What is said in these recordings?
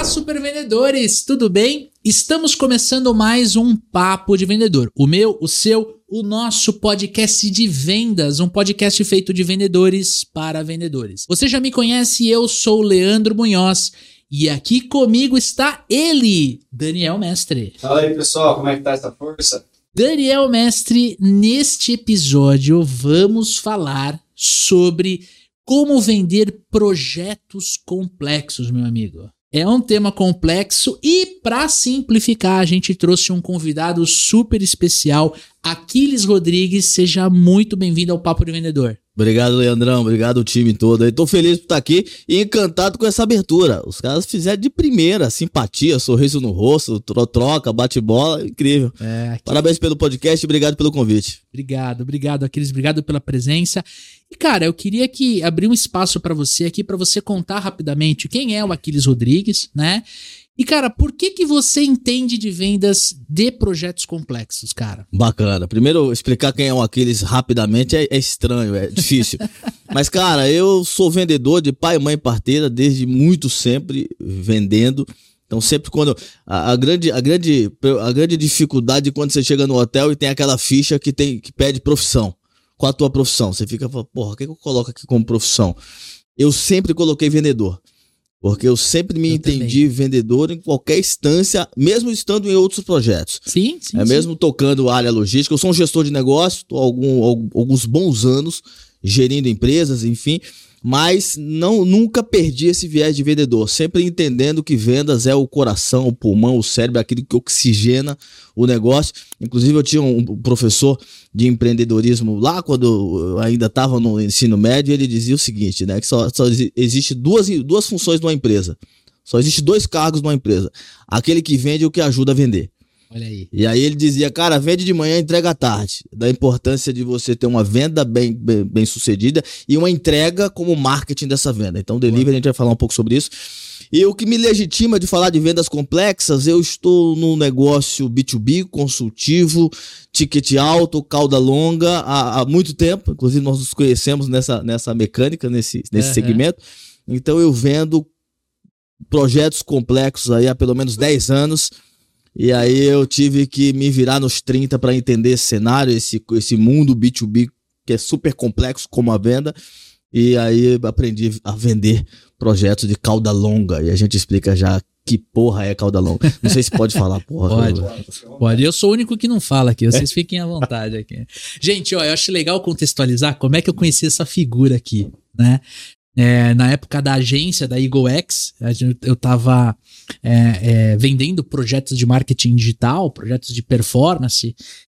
Olá, super vendedores, tudo bem? Estamos começando mais um Papo de Vendedor. O meu, o seu, o nosso podcast de vendas, um podcast feito de vendedores para vendedores. Você já me conhece, eu sou o Leandro Munhoz e aqui comigo está ele, Daniel Mestre. Fala aí, pessoal, como é que tá essa força? Daniel Mestre, neste episódio vamos falar sobre como vender projetos complexos, meu amigo. É um tema complexo e, para simplificar, a gente trouxe um convidado super especial, Aquiles Rodrigues. Seja muito bem-vindo ao Papo de Vendedor. Obrigado, Leandrão. Obrigado o time todo. Tô feliz por estar aqui e encantado com essa abertura. Os caras fizeram de primeira, simpatia, sorriso no rosto, troca, bate-bola, incrível. É. Parabéns pelo podcast, obrigado pelo convite. Obrigado, obrigado, Aquiles, obrigado pela presença. E cara, eu queria que abrir um espaço para você aqui para você contar rapidamente quem é o Aquiles Rodrigues, né? E, cara, por que que você entende de vendas de projetos complexos, cara? Bacana. Primeiro, explicar quem é o Aquiles rapidamente é, é estranho, é difícil. Mas, cara, eu sou vendedor de pai, mãe, parteira desde muito sempre vendendo. Então, sempre quando. A, a, grande, a, grande, a grande dificuldade quando você chega no hotel e tem aquela ficha que, tem, que pede profissão. Qual a tua profissão? Você fica, porra, o que, que eu coloco aqui como profissão? Eu sempre coloquei vendedor. Porque eu sempre me eu entendi também. vendedor em qualquer instância, mesmo estando em outros projetos. Sim, sim. É sim. mesmo tocando área logística. Eu sou um gestor de negócio, estou algum, alguns bons anos gerindo empresas, enfim mas não nunca perdi esse viés de vendedor, sempre entendendo que vendas é o coração, o pulmão, o cérebro, aquilo que oxigena o negócio. Inclusive eu tinha um professor de empreendedorismo lá quando eu ainda estava no ensino médio, ele dizia o seguinte, né, que só, só existe duas, duas funções numa empresa. Só existe dois cargos numa empresa: aquele que vende e o que ajuda a vender. Olha aí. E aí ele dizia, cara, vende de manhã, entrega à tarde. Da importância de você ter uma venda bem, bem, bem sucedida e uma entrega como marketing dessa venda. Então, delivery, a gente vai falar um pouco sobre isso. E o que me legitima de falar de vendas complexas, eu estou no negócio B2B, consultivo, ticket alto, cauda longa, há, há muito tempo. Inclusive, nós nos conhecemos nessa, nessa mecânica, nesse, nesse uhum. segmento. Então, eu vendo projetos complexos aí há pelo menos 10 anos e aí eu tive que me virar nos 30 para entender esse cenário, esse, esse mundo B2B que é super complexo como a venda. E aí aprendi a vender projetos de cauda longa. E a gente explica já que porra é cauda longa. Não sei se pode falar, porra. Pode. Pode. Eu sou o único que não fala aqui. Vocês fiquem à vontade aqui. Gente, ó, eu acho legal contextualizar como é que eu conheci essa figura aqui, né? É, na época da agência da Eagle X, eu estava é, é, vendendo projetos de marketing digital, projetos de performance.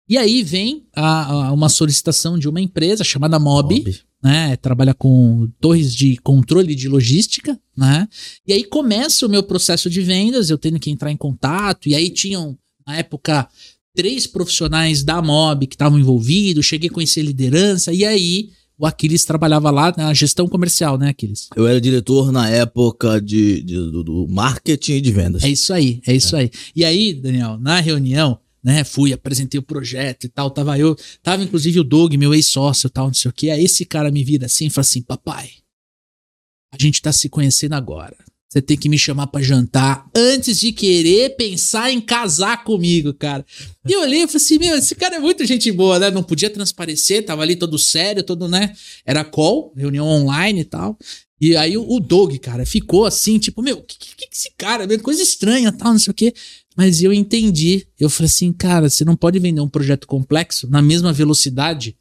E aí vem a, a uma solicitação de uma empresa chamada Mob, Mob. Né, trabalha com torres de controle de logística, né? E aí começa o meu processo de vendas, eu tendo que entrar em contato, e aí tinham, na época, três profissionais da Mob que estavam envolvidos, cheguei a conhecer liderança, e aí o Aquiles trabalhava lá na gestão comercial, né, Aquiles? Eu era diretor na época de, de do, do, marketing e de vendas. É isso aí, é isso é. aí. E aí, Daniel, na reunião, né, fui, apresentei o projeto e tal, tava eu, tava inclusive o Doug, meu ex-sócio e tal, não sei o que. Aí esse cara me vira assim e fala assim: papai, a gente tá se conhecendo agora. Você tem que me chamar para jantar antes de querer pensar em casar comigo, cara. E eu olhei e falei assim: meu, esse cara é muito gente boa, né? Não podia transparecer, tava ali todo sério, todo, né? Era call, reunião online e tal. E aí o, Doug, cara, ficou assim, tipo, meu, que que, que esse cara, coisa estranha, tal, não sei o quê. Mas eu entendi. Eu falei assim, cara, você não pode vender um projeto complexo na mesma velocidade,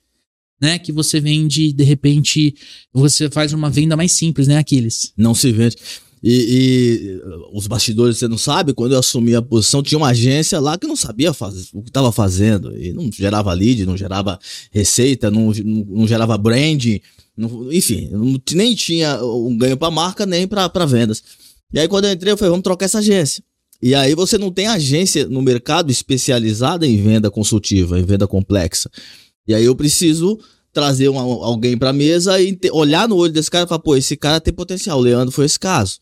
né? Que você vende, de repente, você faz uma venda mais simples, né, Aquiles? Não se vende. E, e, os bastidores, você não sabe, quando eu assumi a posição, tinha uma agência lá que não sabia fazer, o que estava fazendo. E não gerava lead, não gerava receita, não, não, não gerava branding, não, enfim, não, nem tinha um ganho para marca, nem para vendas. E aí, quando eu entrei, eu falei, vamos trocar essa agência. E aí você não tem agência no mercado especializada em venda consultiva, em venda complexa. E aí eu preciso trazer uma, alguém pra mesa e olhar no olho desse cara e falar, pô, esse cara tem potencial. O Leandro foi esse caso.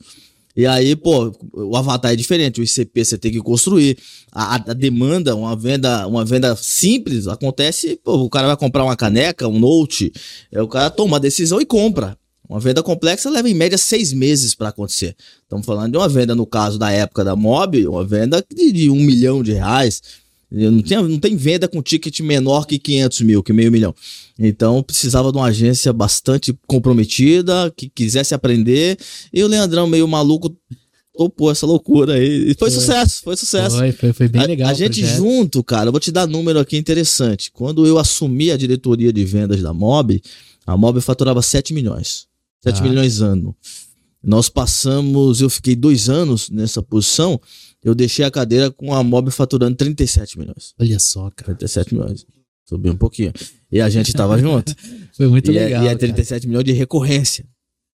E aí, pô, o avatar é diferente, o ICP você tem que construir. A, a, demanda, uma venda, uma venda simples, acontece, pô, o cara vai comprar uma caneca, um note, é, o cara toma a decisão e compra. Uma venda complexa leva em média seis meses para acontecer. Estamos falando de uma venda, no caso da época da Mob, uma venda de, de um milhão de reais. Não tem, não tem venda com ticket menor que 500 mil, que meio milhão. Então precisava de uma agência bastante comprometida, que quisesse aprender. E o Leandrão, meio maluco, topou essa loucura aí. E foi, Foi. sucesso, foi sucesso. Foi, foi, foi bem A- legal. A, o gente projeto. junto, cara, eu vou te dar número aqui interessante. Quando eu assumi a diretoria de vendas da Mob, a Mob faturava 7 milhões. 7 Tá. milhões ano. Nós passamos, eu fiquei dois anos nessa posição, eu deixei a cadeira com a Mob faturando 37 milhões. Olha só, cara. 37 milhões. Subi um pouquinho. E a gente tava junto. Foi muito e, é- legal. e é cara. 37 milhões de recorrência.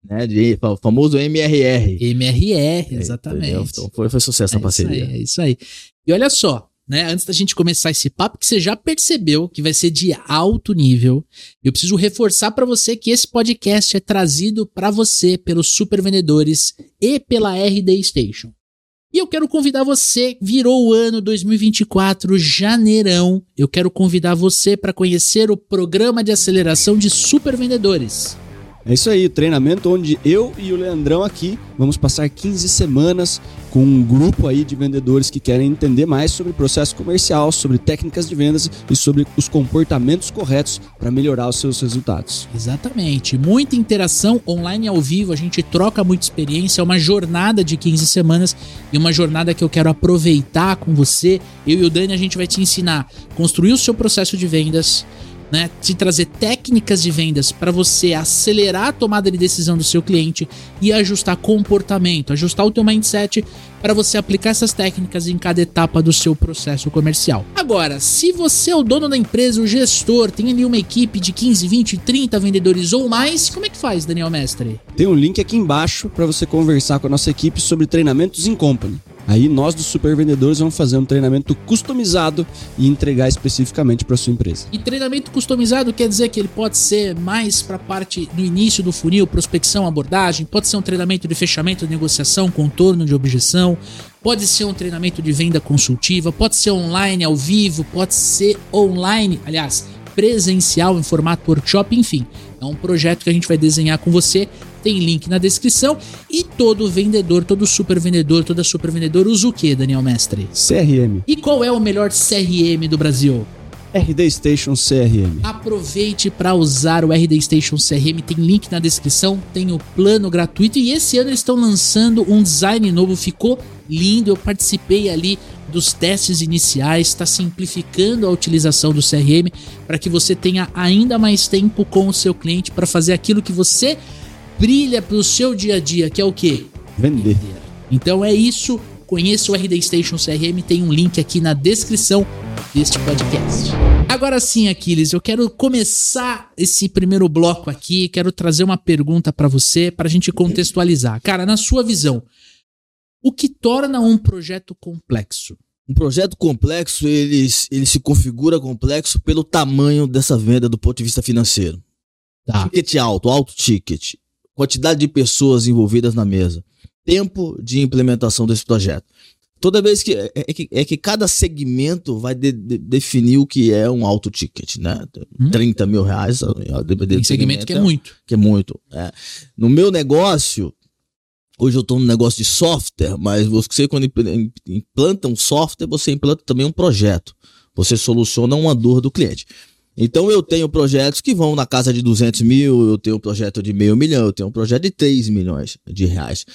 Né? De, o famoso MRR. MRR, exatamente. Entendeu? Então foi, foi sucesso É a parceria. Isso aí, é isso aí. E olha só, né? Antes da gente começar esse papo, que você já percebeu que vai ser de alto nível. Eu preciso reforçar pra você que esse podcast é trazido pra você pelos super vendedores e pela RD Station. E eu quero convidar você, virou o ano 2024, janeirão. Eu quero convidar você para conhecer o programa de aceleração de super vendedores. É isso aí, treinamento onde eu e o Leandrão aqui vamos passar 15 semanas com um grupo aí de vendedores que querem entender mais sobre processo comercial, sobre técnicas de vendas e sobre os comportamentos corretos para melhorar os seus resultados. Exatamente. Muita interação online ao vivo, a gente troca muita experiência, é uma jornada de 15 semanas e uma jornada que eu quero aproveitar com você. Eu e o Dani a gente vai te ensinar a construir o seu processo de vendas, né? Te trazer técnicas de vendas para você acelerar a tomada de decisão do seu cliente e ajustar comportamento, ajustar o teu mindset para você aplicar essas técnicas em cada etapa do seu processo comercial. Agora, se você é o dono da empresa, o gestor, tem ali uma equipe de 15, 20, 30 vendedores ou mais, como é que faz, Daniel Mestre? Tem um link aqui embaixo para você conversar com a nossa equipe sobre treinamentos em company. Aí nós dos super vendedores vamos fazer um treinamento customizado e entregar especificamente para sua empresa. E treinamento customizado quer dizer que ele pode ser mais para a parte do início do funil, prospecção, abordagem, pode ser um treinamento de fechamento negociação, contorno de objeção, pode ser um treinamento de venda consultiva, pode ser online ao vivo, pode ser online, aliás, presencial em formato workshop, enfim. É um projeto que a gente vai desenhar com você. Tem link na descrição. E todo vendedor, todo super vendedor, toda super vendedora usa o que, Daniel Mestre? CRM, E qual é o melhor CRM do Brasil? RD Station CRM. Aproveite para usar o RD Station CRM, tem link na descrição, tem o plano gratuito e esse ano eles estão lançando um design novo, ficou lindo. Eu participei ali dos testes iniciais, está simplificando a utilização do CRM para que você tenha ainda mais tempo com o seu cliente para fazer aquilo que você brilha para o seu dia a dia, que é o quê? Vender. Então é isso. Conheça o RD Station CRM, tem um link aqui na descrição deste podcast. Agora sim, Aquiles, eu quero começar esse primeiro bloco aqui. Quero trazer uma pergunta para você, para a gente contextualizar. Cara, na sua visão, o que torna um projeto complexo? Um projeto complexo, ele, ele se configura complexo pelo tamanho dessa venda do ponto de vista financeiro. Tá. Ticket alto, alto ticket, quantidade de pessoas envolvidas na mesa, tempo de implementação desse projeto. Toda vez que é, é que é que cada segmento vai de- de- definir o que é um alto ticket, né? Hum. 30 mil reais, Tem do segmento que é segmento, muito. que é muito. é. No meu negócio, hoje eu estou no negócio de software, mas você quando impl- implanta um software, você implanta também um projeto. Você soluciona uma dor do cliente. Então eu tenho projetos que vão na casa de 200 mil, eu tenho um projeto de meio milhão, eu tenho um projeto de 3 milhões de reais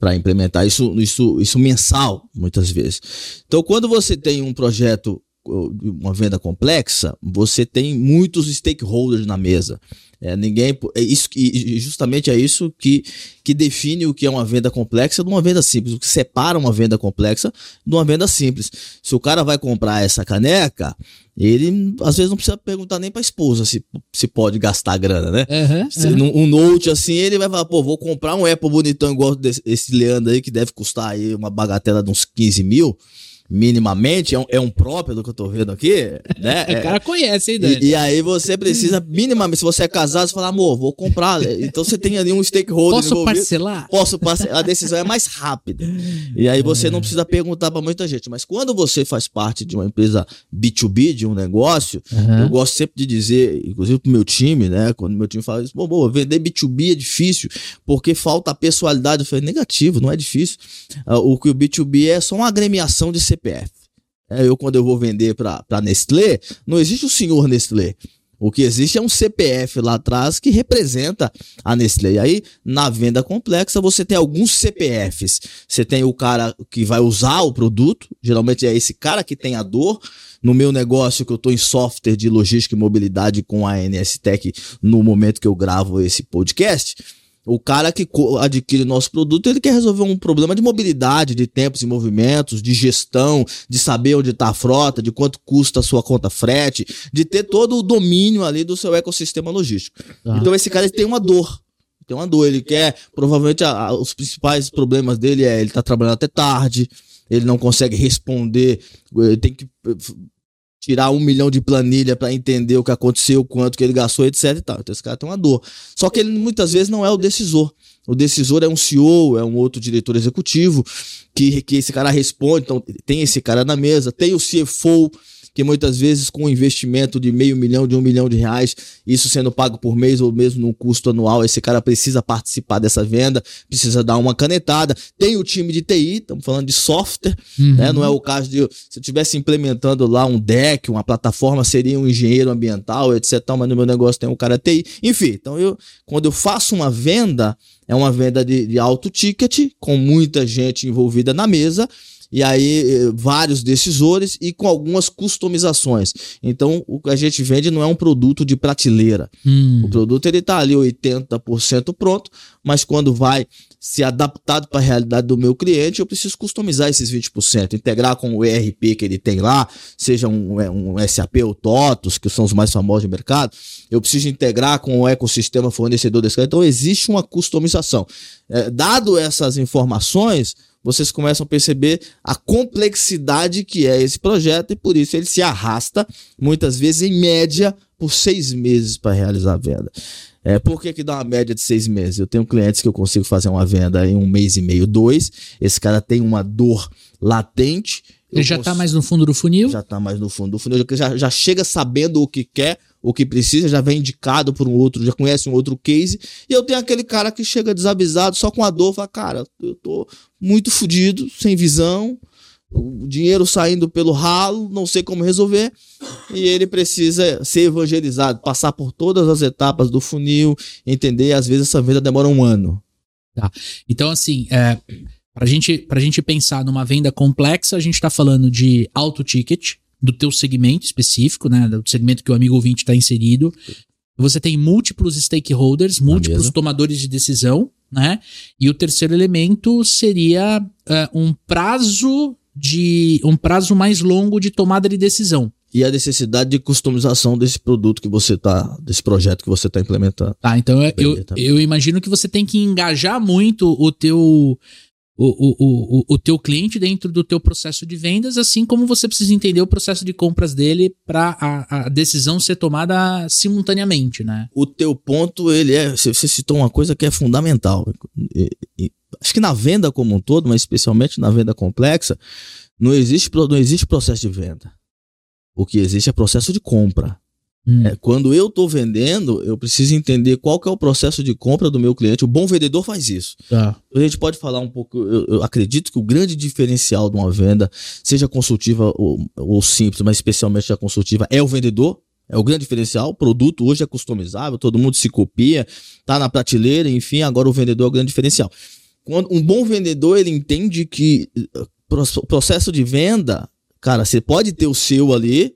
para implementar isso, isso, isso mensal, muitas vezes. Então, quando você tem um projeto, uma venda complexa, você tem muitos stakeholders na mesa. É, ninguém, é isso, e justamente é isso que, que define o que é uma venda complexa de uma venda simples, o que separa uma venda complexa de uma venda simples. Se o cara vai comprar essa caneca, ele às vezes não precisa perguntar nem para a esposa se, se pode gastar grana, né? Aham, Se Um Note assim, ele vai falar, pô, vou comprar um Apple bonitão igual desse, esse Leandro aí, que deve custar aí uma bagatela de uns 15 mil. Minimamente, é um, é um próprio do que eu tô vendo aqui, né? O É- cara conhece, hein, Dani? e, e aí você precisa minimamente, se você é casado, você fala, amor, vou comprar. Então você tem ali um stakeholder Posso parcelar? Posso parcelar, a decisão é mais rápida. E aí você não precisa perguntar para muita gente. Mas quando você faz parte de uma empresa B2B, de um negócio, Aham. eu gosto sempre de dizer, inclusive pro meu time, né? Quando meu time fala isso, pô, pô, vender B2B é difícil, porque falta a pessoalidade. Eu falei, negativo, não é difícil. Ah, o que o B2B é só uma agremiação de CPF. É, eu, quando eu vou vender para Nestlé, não existe o senhor Nestlé. O que existe é um CPF lá atrás que representa a Nestlé. E aí, na venda complexa, você tem alguns CPFs. Você tem o cara que vai usar o produto, geralmente é esse cara que tem a dor. No meu negócio, que eu estou em software de logística e mobilidade com a NSTech no momento que eu gravo esse podcast. O cara que adquire nosso produto, ele quer resolver um problema de mobilidade, de tempos e movimentos, de gestão, de saber onde está a frota, de quanto custa a sua conta frete, de ter todo o domínio ali do seu ecossistema logístico. Tá. Então esse cara tem uma dor. Tem uma dor, ele quer, provavelmente a- a- os principais problemas dele é ele tá trabalhando até tarde, ele não consegue responder, ele tem que eh, tirar um milhão de planilha para entender o que aconteceu, quanto que ele gastou, etc e tal. Então esse cara tem uma dor. Só que ele muitas vezes não é o decisor. O decisor é um CEO, é um outro diretor executivo, que, que esse cara responde. Então tem esse cara na mesa, tem o CFO, que muitas vezes com um investimento de meio milhão, de um milhão de reais, isso sendo pago por mês ou mesmo num custo anual, esse cara precisa participar dessa venda, precisa dar uma canetada. Tem o time de TI, estamos falando de software, Uhum. né? Não é o caso de se eu estivesse implementando lá um deck, uma plataforma, seria um engenheiro ambiental, etc. Mas no meu negócio tem um cara TI. Enfim, então eu, quando eu faço uma venda, é uma venda de, de alto ticket, com muita gente envolvida na mesa. E aí, eh, vários decisores e com algumas customizações. Então, o que a gente vende não é um produto de prateleira. Hum. O produto ele tá ali 80% pronto, mas quando vai ser adaptado para a realidade do meu cliente, eu preciso customizar esses 20%, integrar com o ERP que ele tem lá, seja um, é, um SAP ou TOTOS, que são os mais famosos do mercado, eu preciso integrar com o ecossistema fornecedor desse cara. Então existe uma customização. É, dado essas informações, vocês começam a perceber a complexidade que é esse projeto e por isso ele se arrasta, muitas vezes em média, por seis meses para realizar a venda. É, por que, que dá uma média de seis meses? Eu tenho clientes que eu consigo fazer uma venda em um mês e meio, dois. Esse cara tem uma dor latente. Ele já cons- tá mais no fundo do funil? já tá mais no fundo do funil, já, já chega sabendo o que quer, o que precisa, já vem indicado por um outro, já conhece um outro case. E eu tenho aquele cara que chega desavisado, só com a dor, fala, cara, eu tô muito fudido, sem visão, o dinheiro saindo pelo ralo, não sei como resolver. E ele precisa ser evangelizado, passar por todas as etapas do funil, entender. Às vezes essa venda demora um ano. Então, assim, é, pra, gente, pra gente pensar numa venda complexa, a gente tá falando de alto ticket, do teu segmento específico, né? Do segmento que o amigo ouvinte está inserido. Você tem múltiplos stakeholders, múltiplos tomadores de decisão, né? E o terceiro elemento seria é, um prazo de. um prazo mais longo de tomada de decisão. E a necessidade de customização desse produto que você tá, desse projeto que você está implementando. Tá, então eu, eu, tá. eu imagino que você tem que engajar muito o teu o, o, o, o teu cliente dentro do teu processo de vendas, assim como você precisa entender o processo de compras dele para a, a decisão ser tomada simultaneamente, né? o teu ponto, ele é. Você citou uma coisa que é fundamental. E- e- acho que na venda como um todo, mas especialmente na venda complexa, não existe, não existe processo de venda. O que existe é processo de compra. Hum. É, quando eu estou vendendo, eu preciso entender qual que é o processo de compra do meu cliente. O bom vendedor faz isso. Tá. A gente pode falar um pouco. Eu, eu acredito que o grande diferencial de uma venda, seja consultiva ou, ou simples, mas especialmente a consultiva, é o vendedor. É o grande diferencial. O produto hoje é customizável, todo mundo se copia, tá na prateleira, enfim, agora o vendedor é o grande diferencial. Quando um bom vendedor, ele entende que eh, pro- processo de venda, cara, você pode ter o seu ali,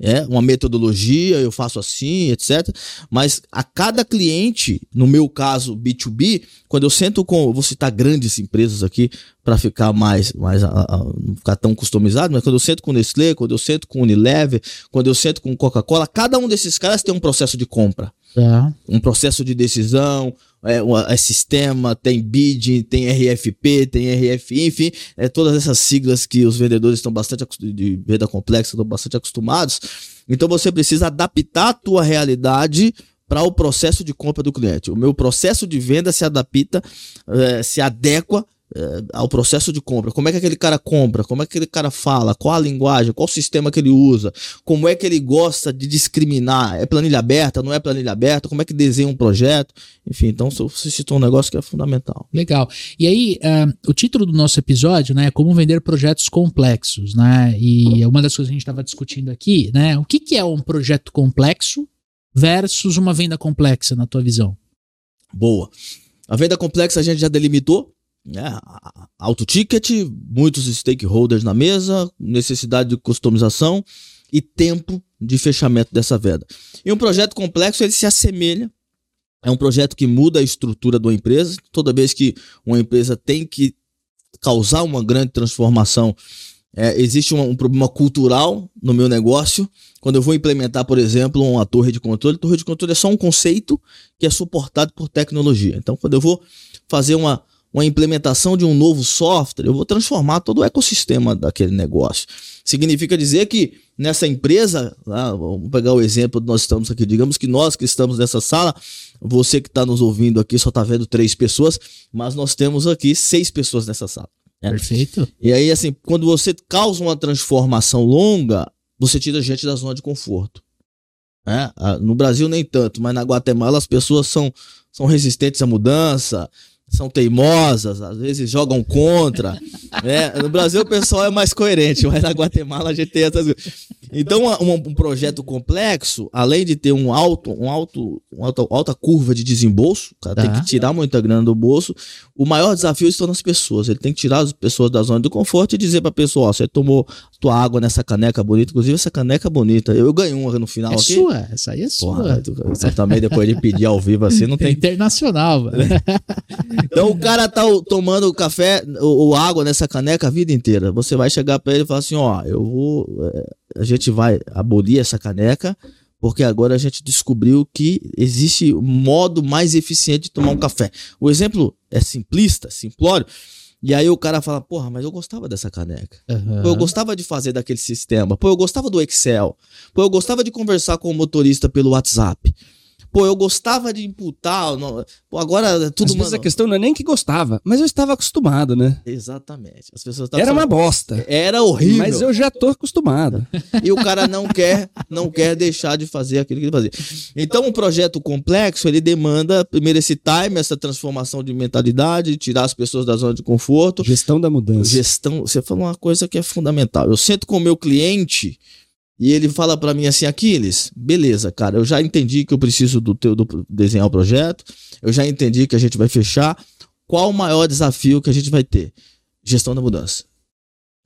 é uma metodologia, eu faço assim, etc. Mas a cada cliente, no meu caso B2B, quando eu sento com, eu vou citar grandes empresas aqui para ficar mais, mais a- a- não ficar tão customizado, mas quando eu sento com Nestlé, quando eu sento com Unilever, quando eu sento com Coca-Cola, cada um desses caras tem um processo de compra Tá. um processo de decisão, é, é sistema, tem bidding, tem RFP, tem RFI, enfim, é, todas essas siglas que os vendedores estão bastante de venda complexa, estão bastante acostumados. Então você precisa adaptar a tua realidade para o processo de compra do cliente. O meu processo de venda se adapta, eh, se adequa ao processo de compra. Como é que aquele cara compra? Como é que aquele cara fala? Qual a linguagem? Qual o sistema que ele usa? Como é que ele gosta de discriminar? É planilha aberta? Não é planilha aberta? Como é que desenha um projeto? Enfim, então você citou um negócio que é fundamental. Legal. E aí, ah, o título do nosso episódio, né, é como vender projetos complexos, né? E uma das coisas que a gente estava discutindo aqui, né? O que, que é um projeto complexo versus uma venda complexa, na tua visão? Boa. A venda complexa a gente já delimitou. Né? Alto ticket, muitos stakeholders na mesa, necessidade de customização e tempo de fechamento dessa venda. E um projeto complexo ele se assemelha. É um projeto que muda a estrutura de uma empresa. Toda vez que uma empresa tem que causar uma grande transformação, é, existe um, um problema cultural no meu negócio. Quando eu vou implementar, por exemplo, uma torre de controle, torre de controle é só um conceito que é suportado por tecnologia. Então, quando eu vou fazer uma, uma implementação de um novo software, eu vou transformar todo o ecossistema daquele negócio. Significa dizer que nessa empresa, lá, vamos pegar o exemplo que nós estamos aqui, digamos que nós que estamos nessa sala, você que está nos ouvindo aqui só está vendo três pessoas, mas nós temos aqui seis pessoas nessa sala. É. Perfeito? E aí, assim, quando você causa uma transformação longa, você tira a gente da zona de conforto. né? Ah, No Brasil nem tanto, mas na Guatemala as pessoas são, são resistentes à mudança, são teimosas, às vezes jogam contra. né? No Brasil o pessoal é mais coerente, mas na Guatemala a gente tem essas coisas. Então, uma- um projeto complexo, além de ter um alto, um alto, uma alta, alta curva de desembolso, o cara tem Tá. que tirar muita grana do bolso. O maior desafio está nas pessoas. Ele tem que tirar as pessoas da zona do conforto e dizer pra pessoa: ó, você tomou tua água nessa caneca bonita, inclusive essa caneca bonita. Eu ganhei uma no final É aqui. sua, essa aí é Porra, sua. tu- você também depois de pedir ao vivo assim, não É tem internacional, mano. então o cara tá tomando café ou, ou água nessa caneca a vida inteira. Você vai chegar pra ele e falar assim, ó, eu vou, é, a gente vai abolir essa caneca porque agora a gente descobriu que existe um modo mais eficiente de tomar um café. O exemplo é simplista, simplório. E aí o cara fala, porra, mas eu gostava dessa caneca. Aham. Pô, eu gostava de fazer daquele sistema. Pô, eu gostava do Excel. Pô, eu gostava de conversar com o motorista pelo WhatsApp. Pô, eu gostava de imputar. no- Pô, agora tudo Às vezes mano- a questão não é nem que gostava, mas eu estava acostumado, né? Exatamente. As pessoas Era uma bosta. Era horrível. Mas eu já tô acostumado. E o cara não quer, não quer deixar de fazer aquilo que ele fazia. Então, um projeto complexo, ele demanda primeiro esse time, essa transformação de mentalidade, tirar as pessoas da zona de conforto, Gestão da mudança. gestão. Você falou uma coisa que é fundamental. Eu sento com o meu cliente e ele fala pra mim assim, Aquiles, beleza, cara, eu já entendi que eu preciso do teu do, desenhar o projeto, eu já entendi que a gente vai fechar. Qual o maior desafio que a gente vai ter? Gestão da mudança.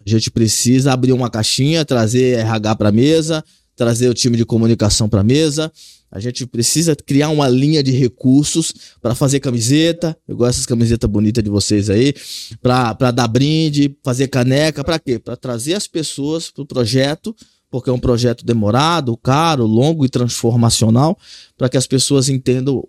A gente precisa abrir uma caixinha, trazer RH para mesa, trazer o time de comunicação para mesa. A gente precisa criar uma linha de recursos para fazer camiseta, igual essas camisetas bonitas de vocês aí, para dar brinde, fazer caneca, para quê? Para trazer as pessoas para o projeto, porque é um projeto demorado, caro, longo e transformacional, para que as pessoas entendam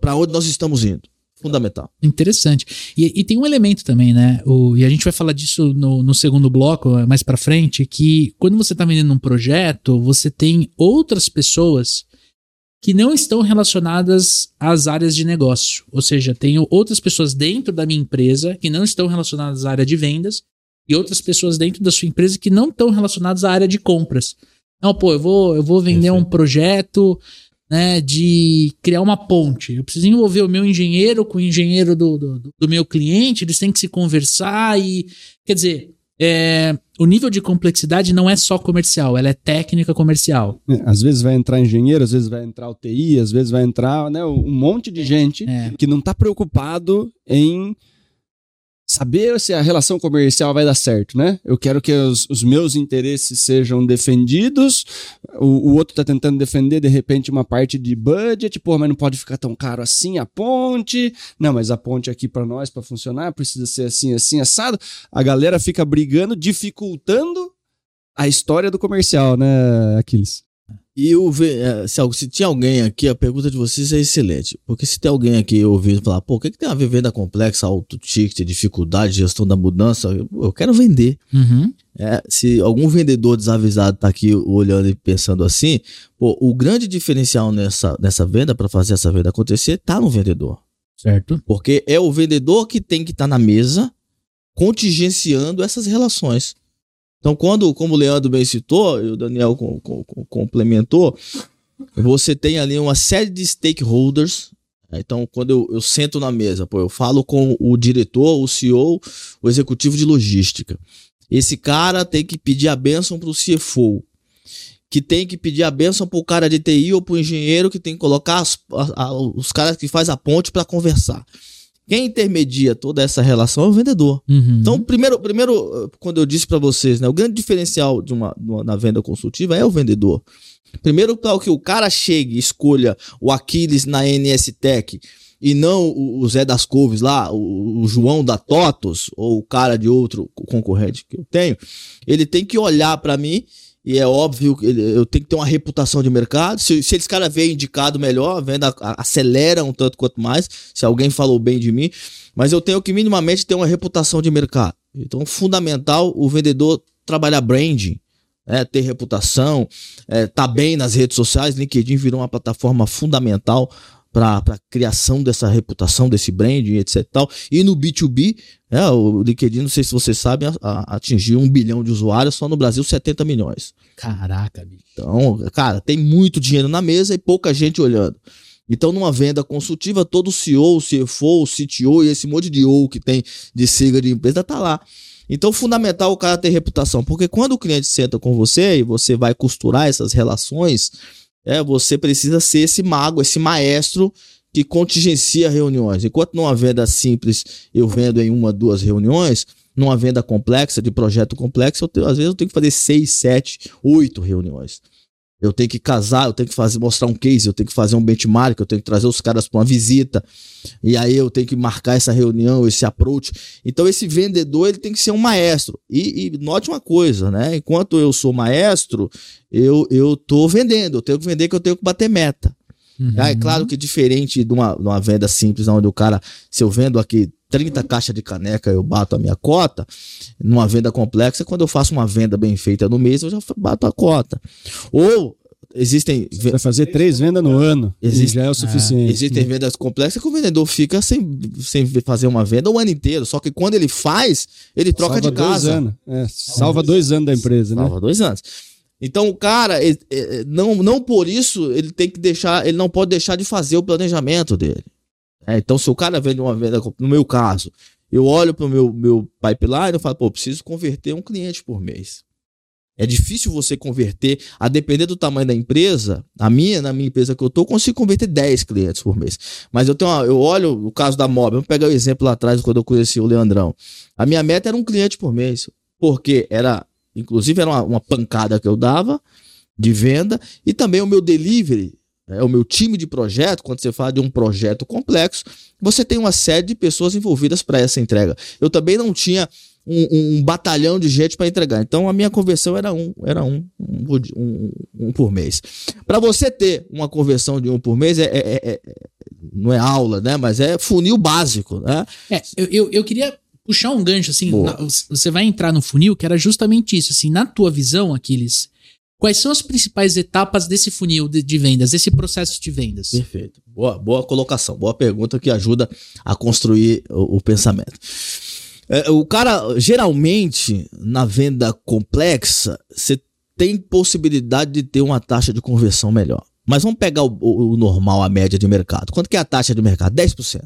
para onde nós estamos indo. Fundamental. Interessante. E, e tem um elemento também, né? O, e a gente vai falar disso no, no segundo bloco, eh, mais pra frente, que quando você tá vendendo um projeto, você tem outras pessoas que não estão relacionadas às áreas de negócio. Ou seja, tenho outras pessoas dentro da minha empresa que não estão relacionadas à área de vendas e outras pessoas dentro da sua empresa que não estão relacionadas à área de compras. Não, pô, eu vou, eu vou vender um projeto né, de criar uma ponte. Eu preciso envolver o meu engenheiro com o engenheiro do, do, do meu cliente, eles têm que se conversar e. Quer dizer, é, o nível de complexidade não é só comercial, ela é técnica comercial. É, Às vezes vai entrar engenheiro, às vezes vai entrar UTI, às vezes vai entrar né, um monte de gente É. que não tá preocupado em saber se a relação comercial vai dar certo, né? Eu quero que os, os meus interesses sejam defendidos, o, o outro tá tentando defender, de repente, uma parte de budget, pô, mas não pode ficar tão caro assim a ponte, não, mas a ponte aqui para nós, para funcionar, precisa ser assim, assim, assado. A galera fica brigando, dificultando a história do comercial, né, Aquiles? E ve- eh, se, se tinha alguém aqui, a pergunta de vocês é excelente. Porque se tem alguém aqui ouvindo falar, pô, o que, que tem a ver venda complexa, alto ticket, dificuldade, gestão da mudança? Eu, eu quero vender. Uhum. É, se algum vendedor desavisado tá aqui olhando e pensando assim, pô, o grande diferencial nessa, nessa venda, para fazer essa venda acontecer, tá no vendedor. Certo. Porque é o vendedor que tem que estar na mesa contingenciando essas relações. Então, quando, como o Leandro bem citou, e o Daniel com- com- com- complementou, você tem ali uma série de stakeholders. né? Então, quando eu, eu sento na mesa, pô, eu falo com o diretor, o CEO, o executivo de logística. Esse cara tem que pedir a benção para o CFO, que tem que pedir a benção para o cara de TI ou para o engenheiro, que tem que colocar as- a- a- os caras que faz a ponte para conversar. Quem intermedia toda essa relação é o vendedor. Uhum. Então, primeiro, primeiro quando eu disse para vocês, né, o grande diferencial de uma, de uma- na venda consultiva é o vendedor. Primeiro, para que o cara chegue e escolha o Aquiles na NS Tech e não o, Zé das Couves lá, o, o João da Totos ou o cara de outro concorrente que eu tenho, ele tem que olhar para mim e é óbvio que eu tenho que ter uma reputação de mercado. Se, se esse cara veio indicado melhor, a venda acelera um tanto quanto mais. Se alguém falou bem de mim, mas eu tenho que minimamente ter uma reputação de mercado. Então, fundamental o vendedor trabalhar branding, né, ter reputação, é, tá bem nas redes sociais. LinkedIn virou uma plataforma fundamental para a criação dessa reputação, desse branding, etc. e Tal. E no B2B, é, o LinkedIn, não sei se vocês sabem, a- a- atingiu um bilhão de usuários, só no Brasil 70 milhões. Caraca, bicho. Então, cara, tem muito dinheiro na mesa e pouca gente olhando. Então, numa venda consultiva, todo CEO, CFO, CTO e esse monte de O que tem de sigla de empresa tá lá. Então, fundamental o cara ter reputação, porque quando o cliente senta com você e você vai costurar essas relações, é, você precisa ser esse mago, esse maestro que contingencia reuniões. Enquanto numa venda simples eu vendo em uma, duas reuniões, numa venda complexa, de projeto complexo, eu tenho- às vezes eu tenho que fazer seis, sete, oito reuniões. Eu tenho que casar, eu tenho que fazer, mostrar um case, eu tenho que fazer um benchmark, eu tenho que trazer os caras para uma visita. E aí eu tenho que marcar essa reunião, esse approach. Então esse vendedor ele tem que ser um maestro. E, e note uma coisa, né? Enquanto eu sou maestro, eu eu tô vendendo. Eu tenho que vender que eu tenho que bater meta. Uhum. Ah, é claro que diferente de uma, de uma venda simples, onde o cara, se eu vendo aqui 30 caixas de caneca, eu bato a minha cota. Numa venda complexa, quando eu faço uma venda bem feita no mês, eu já bato a cota. Ou existem, ve- Vai fazer três vendas no ano. Existe- já é o suficiente. existem vendas complexas que o vendedor fica sem, sem fazer uma venda o ano inteiro. Só que quando ele faz, ele troca salva de casa. Dois anos. É, salva dois anos da empresa, né? Salva dois anos. Então o cara, ele- ele- não, não por isso, ele tem que deixar, ele não pode deixar de fazer o planejamento dele. É, então se o cara vende uma venda, no meu caso, eu olho para o meu, meu pipeline e falo, pô, preciso converter um cliente por mês. É difícil você converter, a depender do tamanho da empresa, a minha, na minha empresa que eu tô, eu consigo converter 10 clientes por mês. Mas eu tenho uma- eu olho o caso da Mob, vamos pegar o exemplo lá atrás quando eu conheci o Leandrão. A minha meta era um cliente por mês, porque era, inclusive era uma, uma pancada que eu dava de venda e também o meu delivery, é, o meu time de projeto, quando você fala de um projeto complexo, você tem uma série de pessoas envolvidas para essa entrega. Eu também não tinha um, um- batalhão de gente para entregar. Então a minha conversão era um, era um, um, um- um por mês. Para você ter uma conversão de um por mês, é, é- é- é- não é aula, né? Mas é funil básico, né? É, eu, eu, eu queria puxar um gancho, assim, na- você vai entrar no funil, que era justamente isso, assim, na tua visão, Aquiles, quais são as principais etapas desse funil de, de vendas, desse processo de vendas? Perfeito. Boa, boa colocação, boa pergunta que ajuda a construir o, o pensamento. É, o cara, geralmente, na venda complexa, você tem possibilidade de ter uma taxa de conversão melhor. Mas vamos pegar o, o- o normal, a média de mercado. Quanto que é a taxa de mercado? 10%.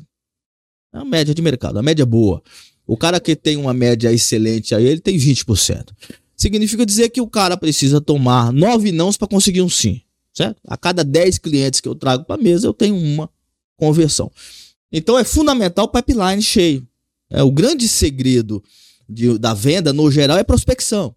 É a média de mercado, a média boa. O cara que tem uma média excelente aí, ele tem 20%. Significa dizer que o cara precisa tomar nove nãos para conseguir um sim certo? A cada 10 clientes que eu trago para a mesa, eu tenho uma conversão. Então é fundamental o pipeline cheio. É, o grande segredo de- da venda, no geral, é prospecção.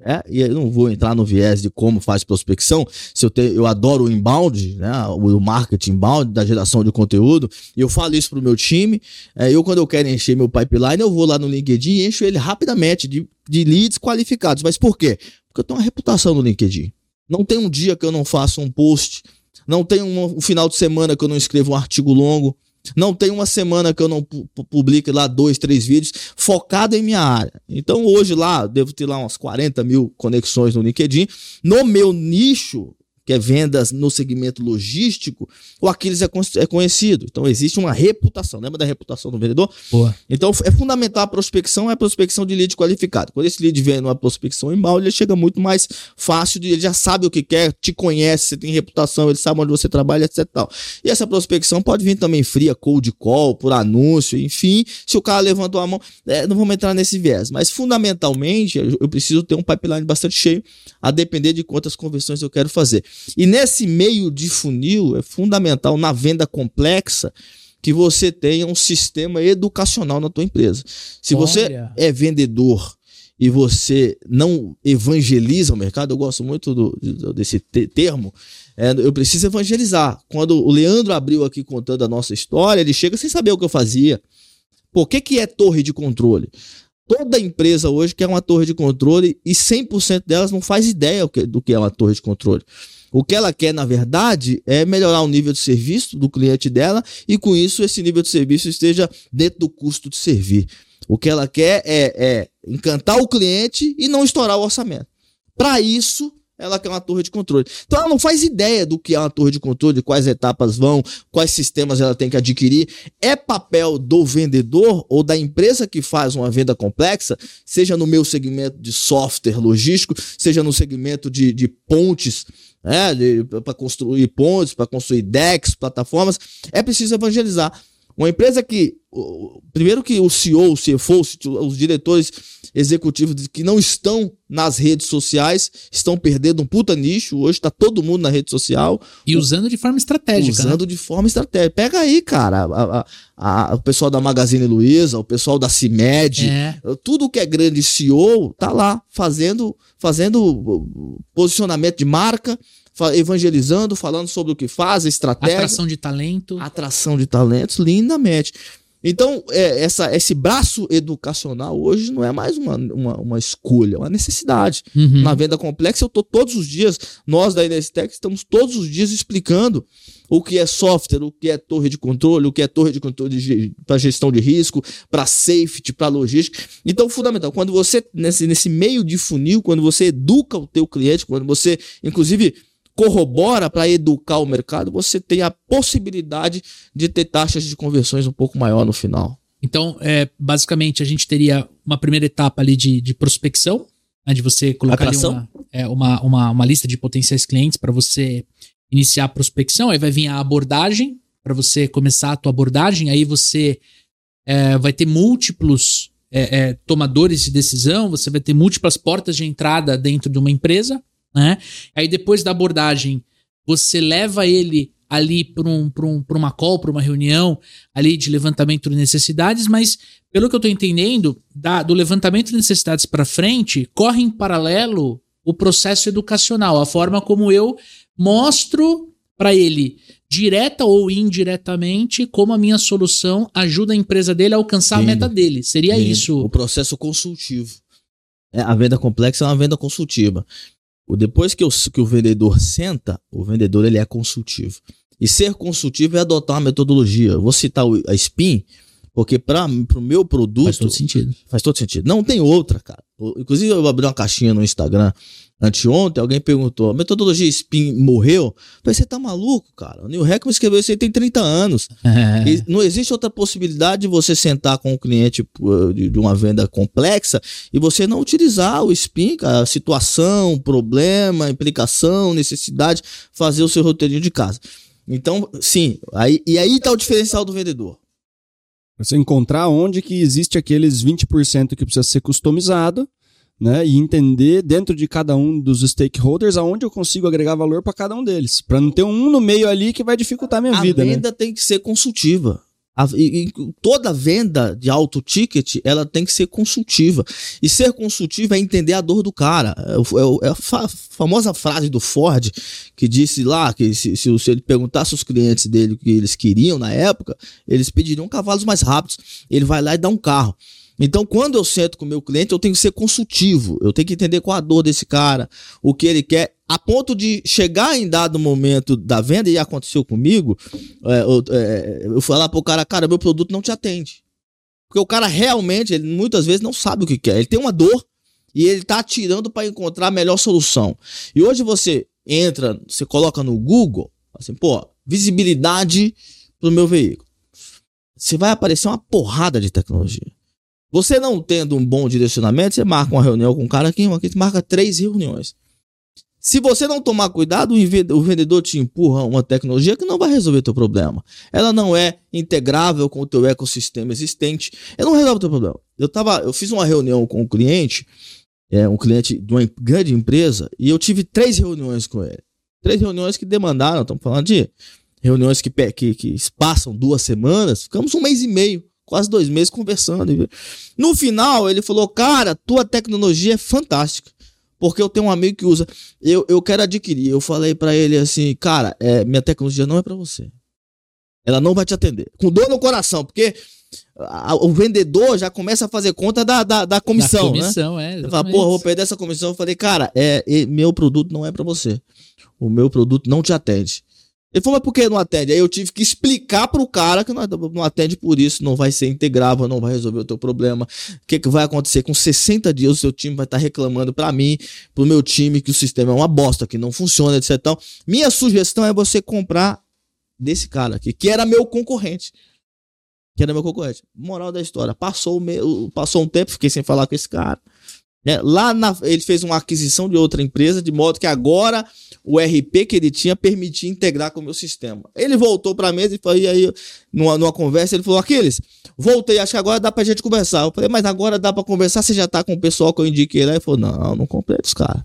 É, e eu não vou entrar no viés de como faz prospecção. Se eu, tenho, eu adoro o inbound, né, o marketing inbound, da geração de conteúdo, eu falo isso pro meu time. É, eu, quando eu quero encher meu pipeline, eu vou lá no LinkedIn e encho ele rapidamente de, de leads qualificados. Mas por quê? Porque eu tenho uma reputação no LinkedIn. Não tem um dia que eu não faça um post. Não tem um, um final de semana que eu não escreva um artigo longo. Não tem uma semana que eu não pu- pu- publique lá dois, três vídeos focado em minha área. Então hoje lá, devo ter lá umas 40 mil conexões no LinkedIn. No meu nicho, que é vendas no segmento logístico, o Aquiles é, é conhecido. Então existe uma reputação. Lembra da reputação do vendedor? Boa. Então é fundamental a prospecção, é a prospecção de lead qualificado. Quando esse lead vem numa prospecção inbound, ele chega muito mais fácil, de, ele já sabe o que quer, te conhece, você tem reputação, ele sabe onde você trabalha, etc. e Tal. E essa prospecção pode vir também fria, cold call, por anúncio, enfim. Se o cara levantou a mão, é, não vamos entrar nesse viés. Mas fundamentalmente, eu, eu preciso ter um pipeline bastante cheio, a depender de quantas conversões eu quero fazer. E nesse meio de funil, é fundamental na venda complexa que você tenha um sistema educacional na tua empresa. Se você Olha. é vendedor e você não evangeliza o mercado, eu gosto muito do- do- desse te- termo, é, eu preciso evangelizar. Quando o Leandro abriu aqui contando a nossa história, ele chega sem saber o que eu fazia. Por que, que é torre de controle? Toda empresa hoje quer uma torre de controle e 100% delas não faz ideia do que é uma torre de controle. O que ela quer, na verdade, é melhorar o nível de serviço do cliente dela e, com isso, esse nível de serviço esteja dentro do custo de servir. O que ela quer é, é encantar o cliente e não estourar o orçamento. Para isso, ela quer uma torre de controle. Então, ela não faz ideia do que é uma torre de controle, quais etapas vão, quais sistemas ela tem que adquirir. É papel do vendedor ou da empresa que faz uma venda complexa, seja no meu segmento de software logístico, seja no segmento de, de pontes, né, para construir pontes, para construir decks, plataformas, é preciso evangelizar. Uma empresa que, primeiro que o CEO, o CFO, os diretores executivos que não estão nas redes sociais, estão perdendo um puta nicho. Hoje tá todo mundo na rede social, E usando de forma estratégica. né? usando de forma estratégica. Pega aí, cara, a- a- a- o pessoal da Magazine Luiza, o pessoal da CIMED, É. tudo que é grande CEO tá lá fazendo, fazendo uh, posicionamento de marca, evangelizando, falando sobre o que faz, estratégia Atração de talento. atração de talentos lindamente. Então, é, essa, esse braço educacional hoje não é mais uma, uma, uma escolha, é uma necessidade. Uhum. Na venda complexa, eu estou todos os dias, nós da Inestec estamos todos os dias explicando o que é software, o que é torre de controle, o que é torre de controle para gestão de risco, para safety, para logística. Então, fundamental, quando você, nesse, nesse meio de funil, quando você educa o teu cliente, quando você, inclusive, corrobora para educar o mercado, você tem a possibilidade de ter taxas de conversões um pouco maior no final. Então, é, basicamente, a gente teria uma primeira etapa ali de, de prospecção, né, de você colocar uma, é, uma, uma, uma lista de potenciais clientes para você iniciar a prospecção. Aí vai vir a abordagem, para você começar a tua abordagem. Aí você é, vai ter múltiplos é, é, tomadores de decisão, você vai ter múltiplas portas de entrada dentro de uma empresa. Né? Aí depois da abordagem, você leva ele ali para um, pra um, pra uma call, para uma reunião ali de levantamento de necessidades, mas pelo que eu estou entendendo, da- do levantamento de necessidades para frente, corre em paralelo o processo educacional, a forma como eu mostro para ele, direta ou indiretamente, como a minha solução ajuda a empresa dele a alcançar a meta dele. Seria isso. O processo consultivo. É, a venda complexa é uma venda consultiva. O, depois que, o- que o vendedor senta, o vendedor ele é consultivo. E ser consultivo é adotar uma metodologia. Eu vou citar a SPIN, porque para o meu produto. Faz todo sentido. Faz todo sentido. Não tem outra, cara. Inclusive, eu abri uma caixinha no Instagram anteontem, alguém perguntou: a metodologia SPIN morreu? Eu falei, você tá maluco, cara? O Neil Heckman escreveu isso aí tem 30 anos. É. E não existe outra possibilidade de você sentar com o cliente de uma venda complexa e você não utilizar o SPIN, cara, situação, problema, implicação, necessidade, fazer o seu roteirinho de casa. Então, sim, aí, e aí tá o diferencial do vendedor. Você encontrar onde que existe aqueles 20% que precisa ser customizado, né? E entender dentro de cada um dos stakeholders aonde eu consigo agregar valor para cada um deles. Para não ter um no meio ali que vai dificultar a minha a vida, né? venda tem que ser consultiva. A- e- e toda venda de alto ticket, ela tem que ser consultiva. E ser consultiva é entender a dor do cara. É, é é a fa- famosa frase do Ford, que disse lá que se, se, se ele perguntasse aos clientes dele o que eles queriam na época, eles pediriam cavalos mais rápidos. Ele vai lá e dá um carro. Então, quando eu sento com o meu cliente, eu tenho que ser consultivo. Eu tenho que entender qual a dor desse cara, o que ele quer a ponto de chegar em dado momento da venda, e aconteceu comigo, é, eu, é, eu falar pro cara, cara, meu produto não te atende. Porque o cara realmente, ele muitas vezes não sabe o que quer. Ele tem uma dor e ele tá atirando para encontrar a melhor solução. E hoje você entra, você coloca no Google, assim, pô, visibilidade pro meu veículo. Você vai aparecer uma porrada de tecnologia. Você não tendo um bom direcionamento, você marca uma reunião com um cara aqui, aqui, você marca três reuniões. Se você não tomar cuidado, o vendedor te empurra uma tecnologia que não vai resolver teu problema. Ela não é integrável com o teu ecossistema existente. Ela não resolve o teu problema. Eu, tava, eu fiz uma reunião com um cliente, é, um cliente de uma grande empresa, e eu tive três reuniões com ele. Três reuniões que demandaram, estamos falando de reuniões que, que, que passam duas semanas, ficamos um mês e meio, quase dois meses conversando. No final, ele falou: Cara, tua tecnologia é fantástica porque eu tenho um amigo que usa. Eu, eu quero adquirir. Eu falei para ele assim, cara, é, minha tecnologia não é para você. Ela não vai te atender. Com dor no coração, porque a, o vendedor já começa a fazer conta da, da, da comissão, da comissão, né? é. Ele fala, porra, vou perder essa comissão. Eu falei, cara, é, é meu produto não é para você. O meu produto não te atende. Ele falou, mas por que não atende? Aí eu tive que explicar pro cara que não, não atende por isso, não vai ser integrável, não vai resolver o teu problema. O que, que vai acontecer? Com 60 dias o seu time vai estar tá reclamando para mim, pro meu time, que o sistema é uma bosta, que não funciona, etc. Então, minha sugestão é você comprar desse cara aqui, que era meu concorrente. Que era meu concorrente. Moral da história. Passou, passou um tempo, fiquei sem falar com esse cara. É, lá na... ele fez uma aquisição de outra empresa, de modo que agora o RP que ele tinha permitia integrar com o meu sistema. Ele voltou para a mesa e falou, e aí, numa, numa conversa, ele falou: Aquiles, voltei, acho que agora dá pra gente conversar. Eu falei, mas agora dá para conversar, você já tá com o pessoal que eu indiquei lá? Ele falou: não, não comprei dos caras.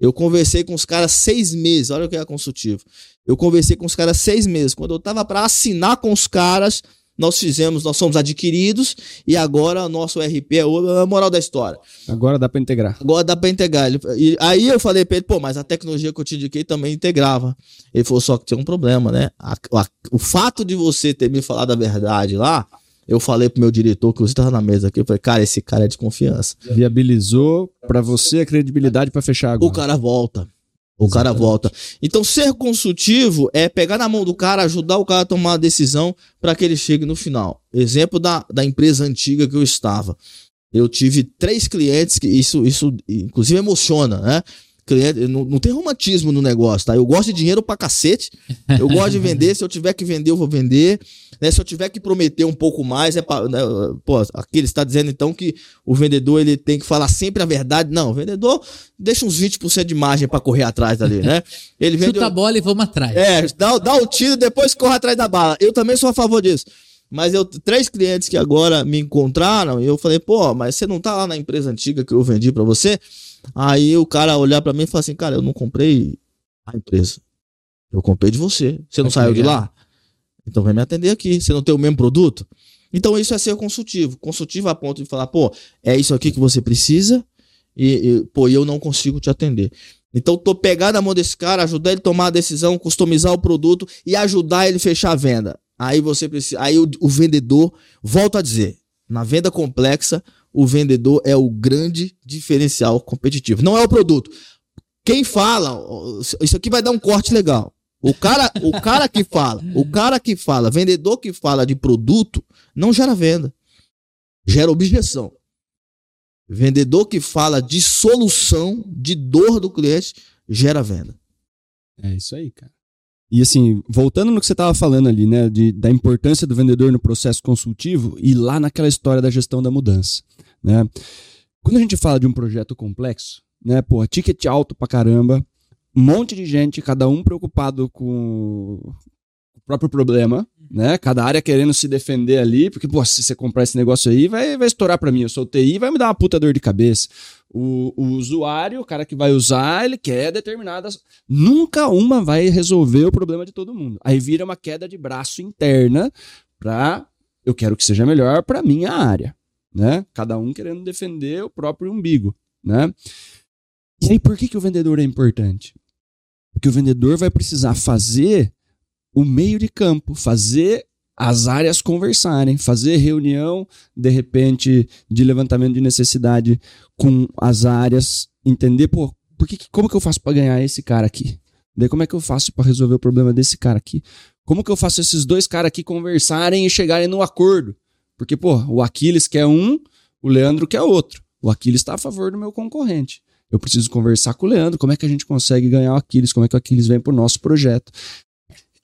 Eu conversei com os caras seis meses, olha o que é consultivo. Eu conversei com os caras seis meses. Quando eu tava para assinar com os caras, nós fizemos, nós somos adquiridos e agora o nosso RP é a moral da história. Agora dá para integrar. Agora dá para integrar. E aí eu falei para ele, pô, mas a tecnologia que eu te indiquei também integrava. Ele falou só que tinha um problema, né? A, a, o fato de você ter me falado a verdade lá, eu falei pro meu diretor, que você estava na mesa aqui, eu falei, cara, esse cara é de confiança. Viabilizou para você a credibilidade para fechar agora. O cara volta. O cara volta. Então, ser consultivo é pegar na mão do cara, ajudar o cara a tomar a decisão para que ele chegue no final. Exemplo da, da empresa antiga que eu estava. Eu tive três clientes que isso, isso inclusive emociona, né? Cliente, não, não tem romantismo no negócio, tá? Eu gosto de dinheiro pra cacete. Eu gosto de vender. Se eu tiver que vender, eu vou vender. Né? Se eu tiver que prometer um pouco mais, é pra, né? Pô, aqui ele está dizendo então que o vendedor ele tem que falar sempre a verdade. Não, o vendedor deixa uns 20% de margem para correr atrás ali, né? Ele vende. Chuta a bola e vamos atrás. É, dá, dá o tiro e depois corre atrás da bala. Eu também sou a favor disso. Mas eu três clientes que agora me encontraram e eu falei, pô, mas você não tá lá na empresa antiga que eu vendi para você? Aí o cara olhar para mim e falar assim, cara, eu não comprei a empresa. Eu comprei de você. Você não saiu de lá? Então vem me atender aqui. Você não tem o mesmo produto? Então isso é ser consultivo. Consultivo a ponto de falar, pô, é isso aqui que você precisa e, e pô, eu não consigo te atender. Então tô pegando na mão desse cara, ajudar ele a tomar a decisão, customizar o produto e ajudar ele a fechar a venda. Aí você precisa, aí o, o vendedor volta a dizer, na venda complexa, o vendedor é o grande diferencial competitivo. Não é o produto. Quem fala, isso aqui vai dar um corte legal. O cara, o cara que fala, o cara que fala, vendedor que fala de produto, não gera venda. Gera objeção. Vendedor que fala de solução, de dor do cliente, gera venda. É isso aí, cara. E assim, voltando no que você estava falando ali, né, de, da importância do vendedor no processo consultivo e lá naquela história da gestão da mudança. Né? Quando a gente fala de um projeto complexo, né, porra, ticket alto pra caramba, um monte de gente, cada um preocupado com o próprio problema, né? Cada área querendo se defender ali, porque, pô, se você comprar esse negócio aí, vai, vai estourar para mim. Eu sou TI, vai me dar uma puta dor de cabeça. O, o usuário, o cara que vai usar, ele quer determinadas. Nunca uma vai resolver o problema de todo mundo. Aí vira uma queda de braço interna pra. Eu quero que seja melhor para minha área né? Cada um querendo defender o próprio umbigo, né? E aí por que, que o vendedor é importante? Porque o vendedor vai precisar fazer o meio de campo, fazer as áreas conversarem, fazer reunião, de repente, de levantamento de necessidade com as áreas, entender, pô, Por que, como que eu faço pra ganhar esse cara aqui? Daí como é que eu faço pra resolver o problema desse cara aqui? Como que eu faço esses dois caras aqui conversarem e chegarem num acordo? Porque, pô, o Aquiles quer um, o Leandro quer outro. O Aquiles está a favor do meu concorrente. Eu preciso conversar com o Leandro, como é que a gente consegue ganhar o Aquiles, como é que o Aquiles vem pro nosso projeto.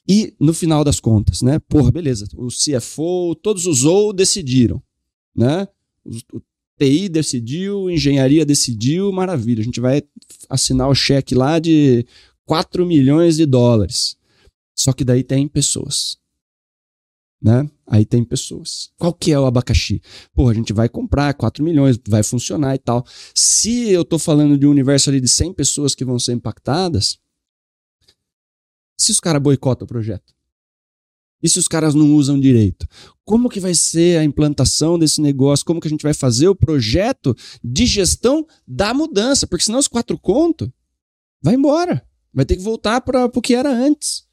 E no final das contas, né? Porra, beleza. O CFO, todos os ou decidiram, né? O, o TI decidiu, engenharia decidiu, maravilha. A gente vai assinar o cheque lá de 4 milhões de dólares. Só que daí tem pessoas. Né? Aí tem pessoas. Qual que é o abacaxi? Pô, a gente vai comprar 4 milhões, vai funcionar e tal. Se eu tô falando de um universo ali de 100 pessoas que vão ser impactadas, se os caras boicotam o projeto? E se os caras não usam direito? Como que vai ser a implantação desse negócio? Como que a gente vai fazer o projeto de gestão da mudança? Porque senão os quatro contos vai embora. Vai ter que voltar para o que era antes.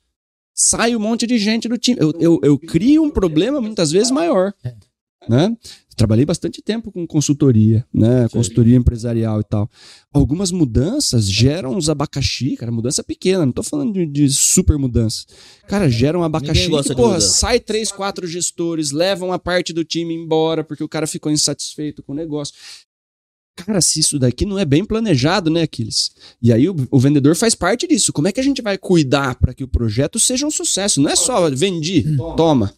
Sai um monte de gente do time. Eu, eu, eu crio um problema muitas vezes maior. Né? Trabalhei bastante tempo com consultoria, né? Consultoria empresarial e tal. Algumas mudanças geram uns abacaxi, cara, mudança pequena, não tô falando de, de super mudança. Cara, geram um abacaxi que, porra, sai três, quatro gestores, levam a parte do time embora porque o cara ficou insatisfeito com o negócio. Cara, se isso daqui não é bem planejado, né, Aquiles? E aí o, o vendedor faz parte disso. Como é que a gente vai cuidar para que o projeto seja um sucesso? Não é só vendi, toma.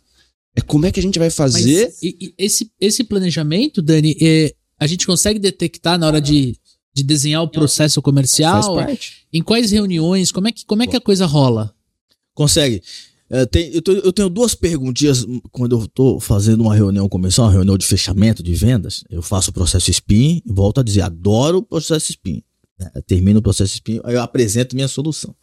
É como é que a gente vai Mas fazer. e- e esse, esse planejamento, Dani, é, a gente consegue detectar na hora de, de desenhar o processo Faz comercial? parte. Em quais reuniões? Como é que, como é que a coisa rola? Consegue. É, tem- eu, tô- eu tenho duas perguntinhas quando eu tô fazendo uma reunião comercial, uma reunião de fechamento de vendas. Eu faço o processo SPIN volto a dizer, adoro o processo SPIN. né? Termino o processo SPIN, aí eu apresento minha solução.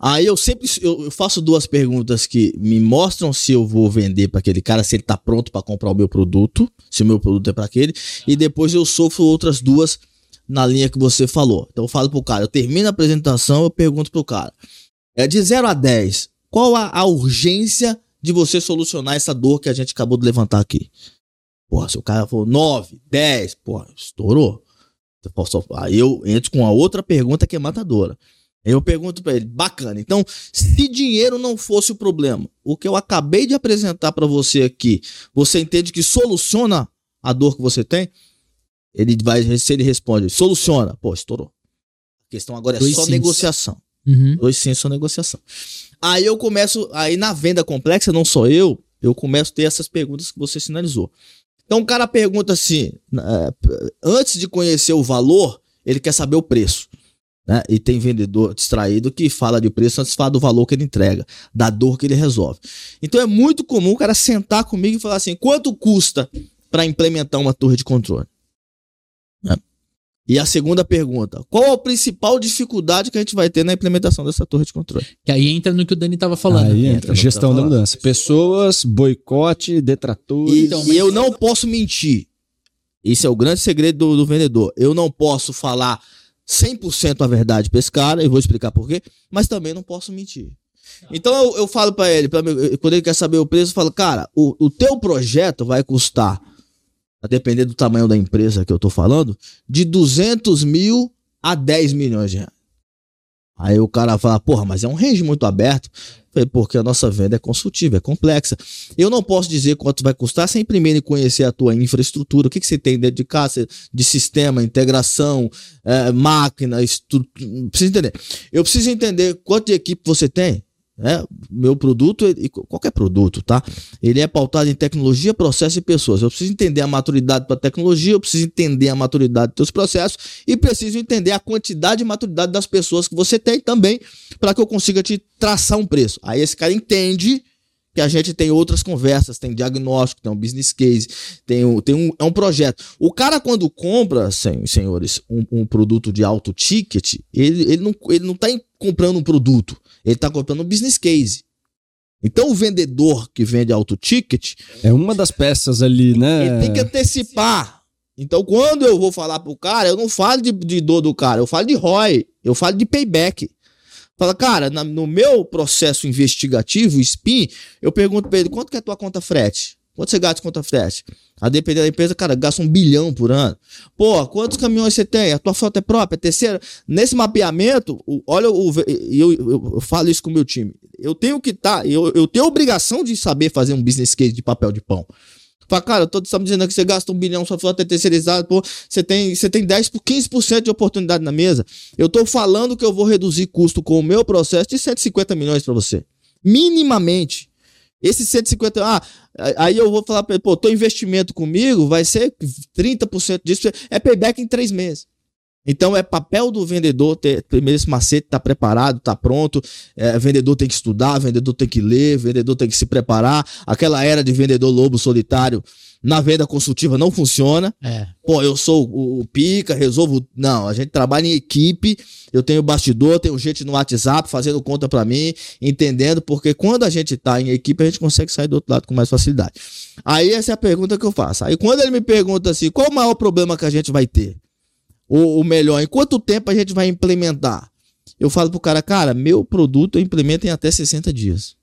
Aí eu sempre eu, faço duas perguntas que me mostram se eu vou vender para aquele cara, se ele tá pronto para comprar o meu produto, se o meu produto é para aquele, e depois eu sofro outras duas na linha que você falou. Então eu falo pro cara, eu termino a apresentação, eu pergunto pro cara, é de 0 a 10, qual a, a urgência de você solucionar essa dor que a gente acabou de levantar aqui? Porra, se o cara falou 9, 10, porra, estourou. Aí eu entro com a outra pergunta que é matadora. Aí eu pergunto pra ele, bacana. Então, se dinheiro não fosse o problema, o que eu acabei de apresentar pra você aqui, você entende que soluciona a dor que você tem? Ele vai, se ele responde, soluciona, pô, estourou. A questão agora é Dois só negociação. Uhum. Dois sim, só negociação. Aí eu começo, aí na venda complexa, não sou eu, eu começo a ter essas perguntas que você sinalizou. Então o cara pergunta assim, eh, antes de conhecer o valor, ele quer saber o preço. Né? E tem vendedor distraído que fala de preço antes de falar do valor que ele entrega, da dor que ele resolve. Então é muito comum o cara sentar comigo e falar assim: quanto custa para implementar uma torre de controle? Né? E a segunda pergunta: qual a principal dificuldade que a gente vai ter na implementação dessa torre de controle? Que aí entra no que o Dani tava falando. Aí entra entra gestão da mudança. Pessoas, boicote, detratores. E, Então, e eu não posso mentir. Esse é o grande segredo do, do vendedor. Eu não posso falar 100% a verdade pra esse cara, eu vou explicar por quê, mas também não posso mentir. Então eu, eu falo pra ele, pra mim, quando ele quer saber o preço, eu falo, cara, o, o teu projeto vai custar, a depender do tamanho da empresa que eu tô falando, de 200 mil a 10 milhões de reais. Aí o cara fala, porra, mas é um range muito aberto. Falei, porque a nossa venda é consultiva, é complexa. Eu não posso dizer quanto vai custar sem primeiro conhecer a tua infraestrutura, o que, que você tem dentro de casa, de sistema, integração, eh, máquina, estrutura. Preciso entender. Eu preciso entender quanto de equipe você tem. Né? Meu produto, e qualquer produto, tá? Ele é pautado em tecnologia, processo e pessoas. Eu preciso entender a maturidade para tecnologia, eu preciso entender a maturidade dos processos e preciso entender a quantidade e maturidade das pessoas que você tem também para que eu consiga te traçar um preço. Aí esse cara entende que a gente tem outras conversas, tem diagnóstico, tem um business case, tem um, tem um, é um projeto. O cara, quando compra, sen- senhores, um, um produto de alto ticket, ele, ele não, ele não tá em- comprando um produto, ele tá comprando um business case. Então, o vendedor que vende alto ticket, É uma das peças ali, né? ele tem que antecipar. Então, quando eu vou falar pro cara, eu não falo de, de dor do cara, eu falo de ROI, eu falo de payback. Fala, cara, na- no meu processo investigativo, SPIN, eu pergunto pra ele, quanto que é a tua conta frete? Quanto você gasta contra frete? A depender da empresa, cara, gasta um bilhão por ano. Pô, quantos caminhões você tem? A tua frota é própria, é terceira? Nesse mapeamento, olha, o, eu, eu, eu falo isso com o meu time. Eu tenho que estar, eu, eu tenho a obrigação de saber fazer um business case de papel de pão. Fala, cara, tá me dizendo que você gasta um bilhão, sua frota é terceirizada, pô, você tem, você tem 10 por 15% de oportunidade na mesa. Eu tô falando que eu vou reduzir custo com o meu processo de 150 milhões para você. Minimamente. Esse 150, ah, aí eu vou falar pô, teu investimento comigo vai ser 30% disso, é payback em três meses. Então é papel do vendedor ter primeiro esse macete, tá preparado, tá pronto. É, vendedor tem que estudar, vendedor tem que ler, vendedor tem que se preparar. Aquela era de vendedor lobo solitário na venda consultiva não funciona. É. Pô, eu sou o, o pica, resolvo. Não, a gente trabalha em equipe. Eu tenho bastidor, tenho gente no WhatsApp fazendo conta pra mim, entendendo, porque quando a gente tá em equipe, a gente consegue sair do outro lado com mais facilidade. Aí essa é a pergunta que eu faço. Aí quando ele me pergunta assim, qual o maior problema que a gente vai ter? Ou, ou melhor, em quanto tempo a gente vai implementar? Eu falo pro cara, cara, meu produto eu implemento em até 60 dias.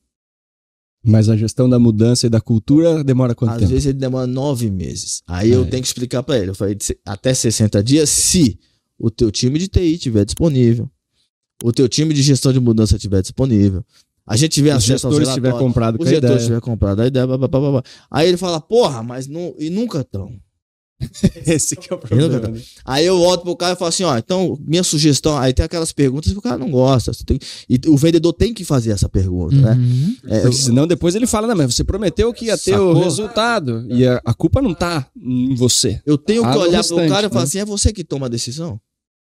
Mas a gestão da mudança e da cultura demora quanto Às tempo? vezes ele demora nove meses. Aí eu É. tenho que explicar pra ele. Eu falei, "Se- até 60 dias, se o teu time de TI estiver disponível, o teu time de gestão de mudança estiver disponível, a gente tiver Os acesso aos gestores tiver relatórios, comprado o com a gestor ideia. tiver comprado a ideia, blá, blá, blá, blá. aí ele fala, porra, mas não, e nunca estão. Esse que é o problema. né? Aí eu volto pro cara e falo assim, ó, então, minha sugestão, aí tem aquelas perguntas que o cara não gosta. você tem- e o vendedor tem que fazer essa pergunta, né? Uhum. É, eu- Porque senão depois ele fala, não, mas você prometeu que ia ter o Sacou? resultado. E a, a culpa não tá em você. eu tenho que olhar restante, pro cara e falar né? assim, é você que toma a decisão?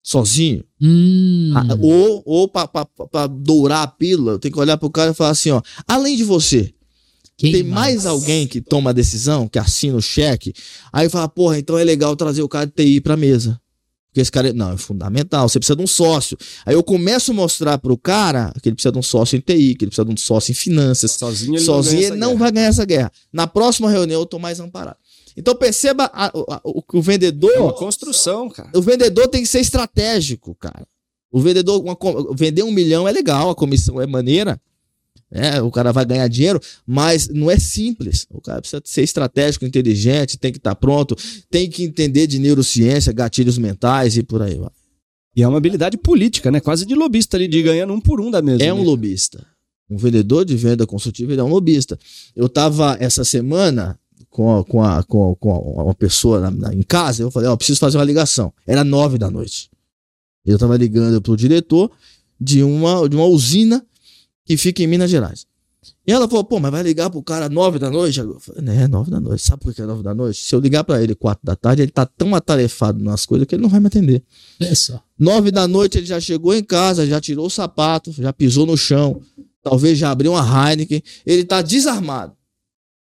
Sozinho? Hum. Ah, Ou, ou pra, pra- pra dourar a pílula, eu tenho que olhar pro cara e falar assim, ó, além de você, Quem tem mais alguém que toma a decisão, que assina o cheque, aí fala, porra, então é legal trazer o cara de TI pra mesa. Porque esse cara, não, é fundamental, você precisa de um sócio. Aí eu começo a mostrar pro cara que ele precisa de um sócio em TI, que ele precisa de um sócio em finanças. Sozinho ele Sozinho não, ele não vai ganhar essa guerra. Na próxima reunião eu tô mais amparado. Então perceba a- a- o que o vendedor É uma construção, cara. o vendedor tem que ser estratégico, cara. O vendedor, uma vender um milhão é legal, a comissão é maneira. É, o cara vai ganhar dinheiro, mas não é simples. O cara precisa ser estratégico, inteligente, tem que estar pronto, tem que entender de neurociência, gatilhos mentais e por aí. vai. E é uma habilidade política, né? Quase de lobista ali, de ganhando um por um da mesa. É um né? lobista. Um vendedor de venda consultiva ele é um lobista. Eu tava essa semana com, a- com, a, com, a- com uma pessoa na- na- em casa, eu falei, ó, preciso fazer uma ligação. Era nove da noite. Eu tava ligando pro diretor de uma, de uma usina que fica em Minas Gerais. E ela falou, pô, mas vai ligar pro cara nove da noite? Eu falei, né, nove da noite. Sabe por que é nove da noite? Se eu ligar pra ele quatro da tarde, ele tá tão atarefado nas coisas que ele não vai me atender. É só. Nove da noite ele já chegou em casa, já tirou o sapato, já pisou no chão, talvez já abriu uma Heineken, ele tá desarmado.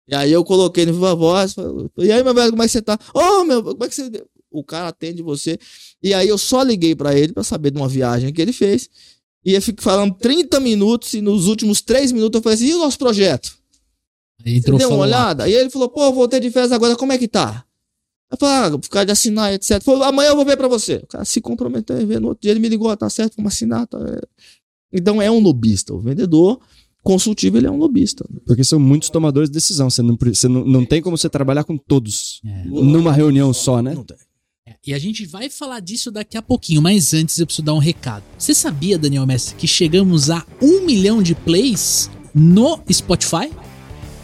E aí eu coloquei no viva voz, falei, e aí meu velho, como é que você tá? Ô meu, como é que você... O cara atende você. E aí eu só liguei pra ele pra saber de uma viagem que ele fez. E eu fico falando 30 minutos e nos últimos 3 minutos eu falei assim, e o nosso projeto? Aí Você entrou deu uma olhada? E ele falou, pô, voltei de férias agora, como é que tá? Eu falei, ah, ficar de assinar, etc. Falou, amanhã eu vou ver pra você. O cara se comprometeu em ver. No outro dia ele me ligou, ah, tá certo, vamos assinar. Tá. é. Então é um lobista. O vendedor consultivo, ele é um lobista. Porque são muitos tomadores de decisão. Você não, você não, não tem como você trabalhar com todos É. numa reunião só, né? Não tem. E a gente vai falar disso daqui a pouquinho, mas antes eu preciso dar um recado. Você sabia, Daniel Mestre, que chegamos a um milhão de plays no Spotify?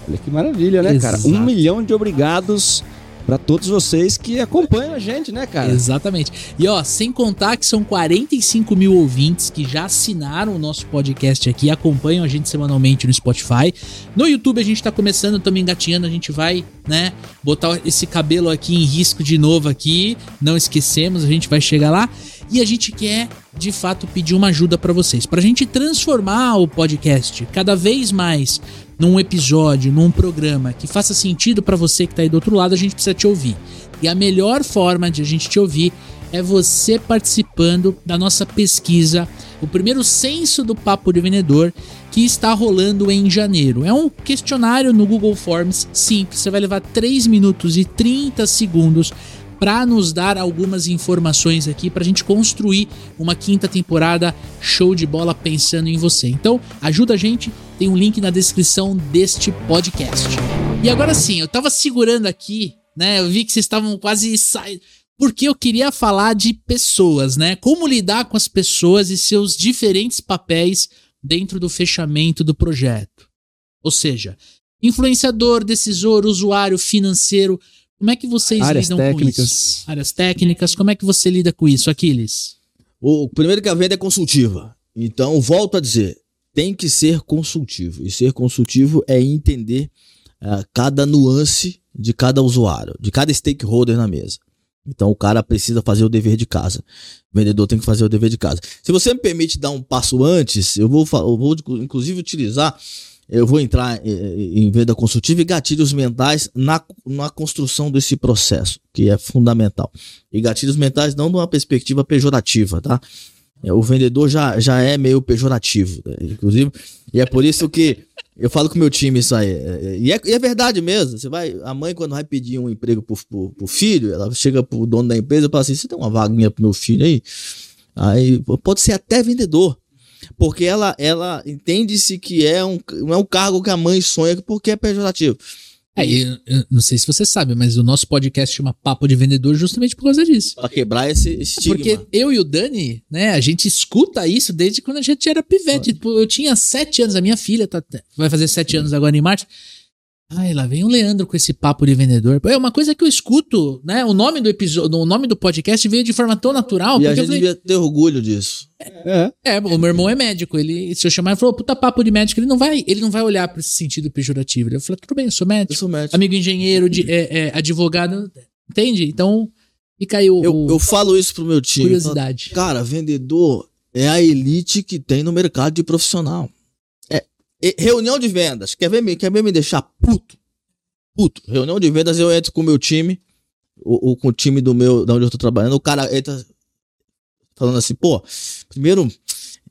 Olha que maravilha, né, cara? Exato. Um milhão de obrigados pra todos vocês que acompanham a gente, né, cara? Exatamente. E ó, sem contar que são 45 mil ouvintes que já assinaram o nosso podcast aqui, acompanham a gente semanalmente no Spotify. No YouTube a gente tá começando também engatinhando, a gente vai, né, botar esse cabelo aqui em risco de novo aqui. Não esquecemos, a gente vai chegar lá. E a gente quer, de fato, pedir uma ajuda pra vocês, pra gente transformar o podcast cada vez mais num episódio, num programa que faça sentido pra você que tá aí do outro lado, a gente precisa te ouvir. E a melhor forma de a gente te ouvir é você participando da nossa pesquisa, o primeiro censo do Papo de Vendedor, que está rolando em janeiro. É um questionário no Google Forms simples, você vai levar 3 minutos e 30 segundos para nos dar algumas informações aqui para a gente construir uma quinta temporada show de bola pensando em você. Então, ajuda a gente, tem um link na descrição deste podcast. E agora sim, eu tava segurando aqui, né? Eu vi que vocês estavam quase saindo. Porque eu queria falar de pessoas, né? Como lidar com as pessoas e seus diferentes papéis dentro do fechamento do projeto. Ou seja, influenciador, decisor, usuário, financeiro. Como é que vocês Áreas lidam com técnicas. isso? Áreas técnicas. Como é que você lida com isso, Aquiles? O primeiro que a venda é consultiva. Então, volto a dizer, tem que ser consultivo. E ser consultivo é entender ah, cada nuance de cada usuário, de cada stakeholder na mesa. Então, o cara precisa fazer o dever de casa. O vendedor tem que fazer o dever de casa. Se você me permite dar um passo antes, eu vou, eu vou inclusive utilizar, eu vou entrar eh, em venda consultiva e gatilhos mentais na, na construção desse processo, que é fundamental. E gatilhos mentais não numa perspectiva pejorativa, tá? É, O vendedor já, já é meio pejorativo, né? inclusive. E é por isso que eu falo com meu time isso aí. É, é, E é, e é verdade mesmo. Você vai, a mãe, quando vai pedir um emprego pro, pro, pro filho, ela chega pro dono da empresa e fala assim: você tem uma vaguinha pro meu filho aí? Aí pode ser até vendedor. Porque ela, ela entende-se que é um, não é um cargo que a mãe sonha porque é pejorativo. É, eu, eu não sei se você sabe, mas o nosso podcast chama Papo de Vendedor justamente por causa disso. Pra quebrar esse estigma. Porque eu e o Dani, né, a gente escuta isso desde quando a gente era pivete. Tipo, eu tinha sete anos, a minha filha tá, vai fazer sete anos agora em março. Ai, lá vem o Leandro com esse papo de vendedor. É uma coisa que eu escuto, né? O nome do episódio, o nome do podcast veio de forma tão natural. e a porque eu gente falei, devia ter orgulho disso. É. é, o meu irmão é médico. Ele, se eu chamar, ele falou, puta papo de médico, ele não vai, ele não vai olhar para esse sentido pejorativo. Eu falei, tudo bem, eu sou médico, Eu sou médico. amigo engenheiro, de, é, é, advogado, entende? Então, fica aí o, Eu, o- eu falo isso pro meu time. eu falo, curiosidade. Cara, vendedor é a elite que tem no mercado de profissional. Reunião de vendas. Quer ver, me- quer ver me deixar puto? Puto. Reunião de vendas, eu entro com o meu time, ou, ou com o time do meu, da onde eu tô trabalhando, o cara entra falando assim, pô, primeiro,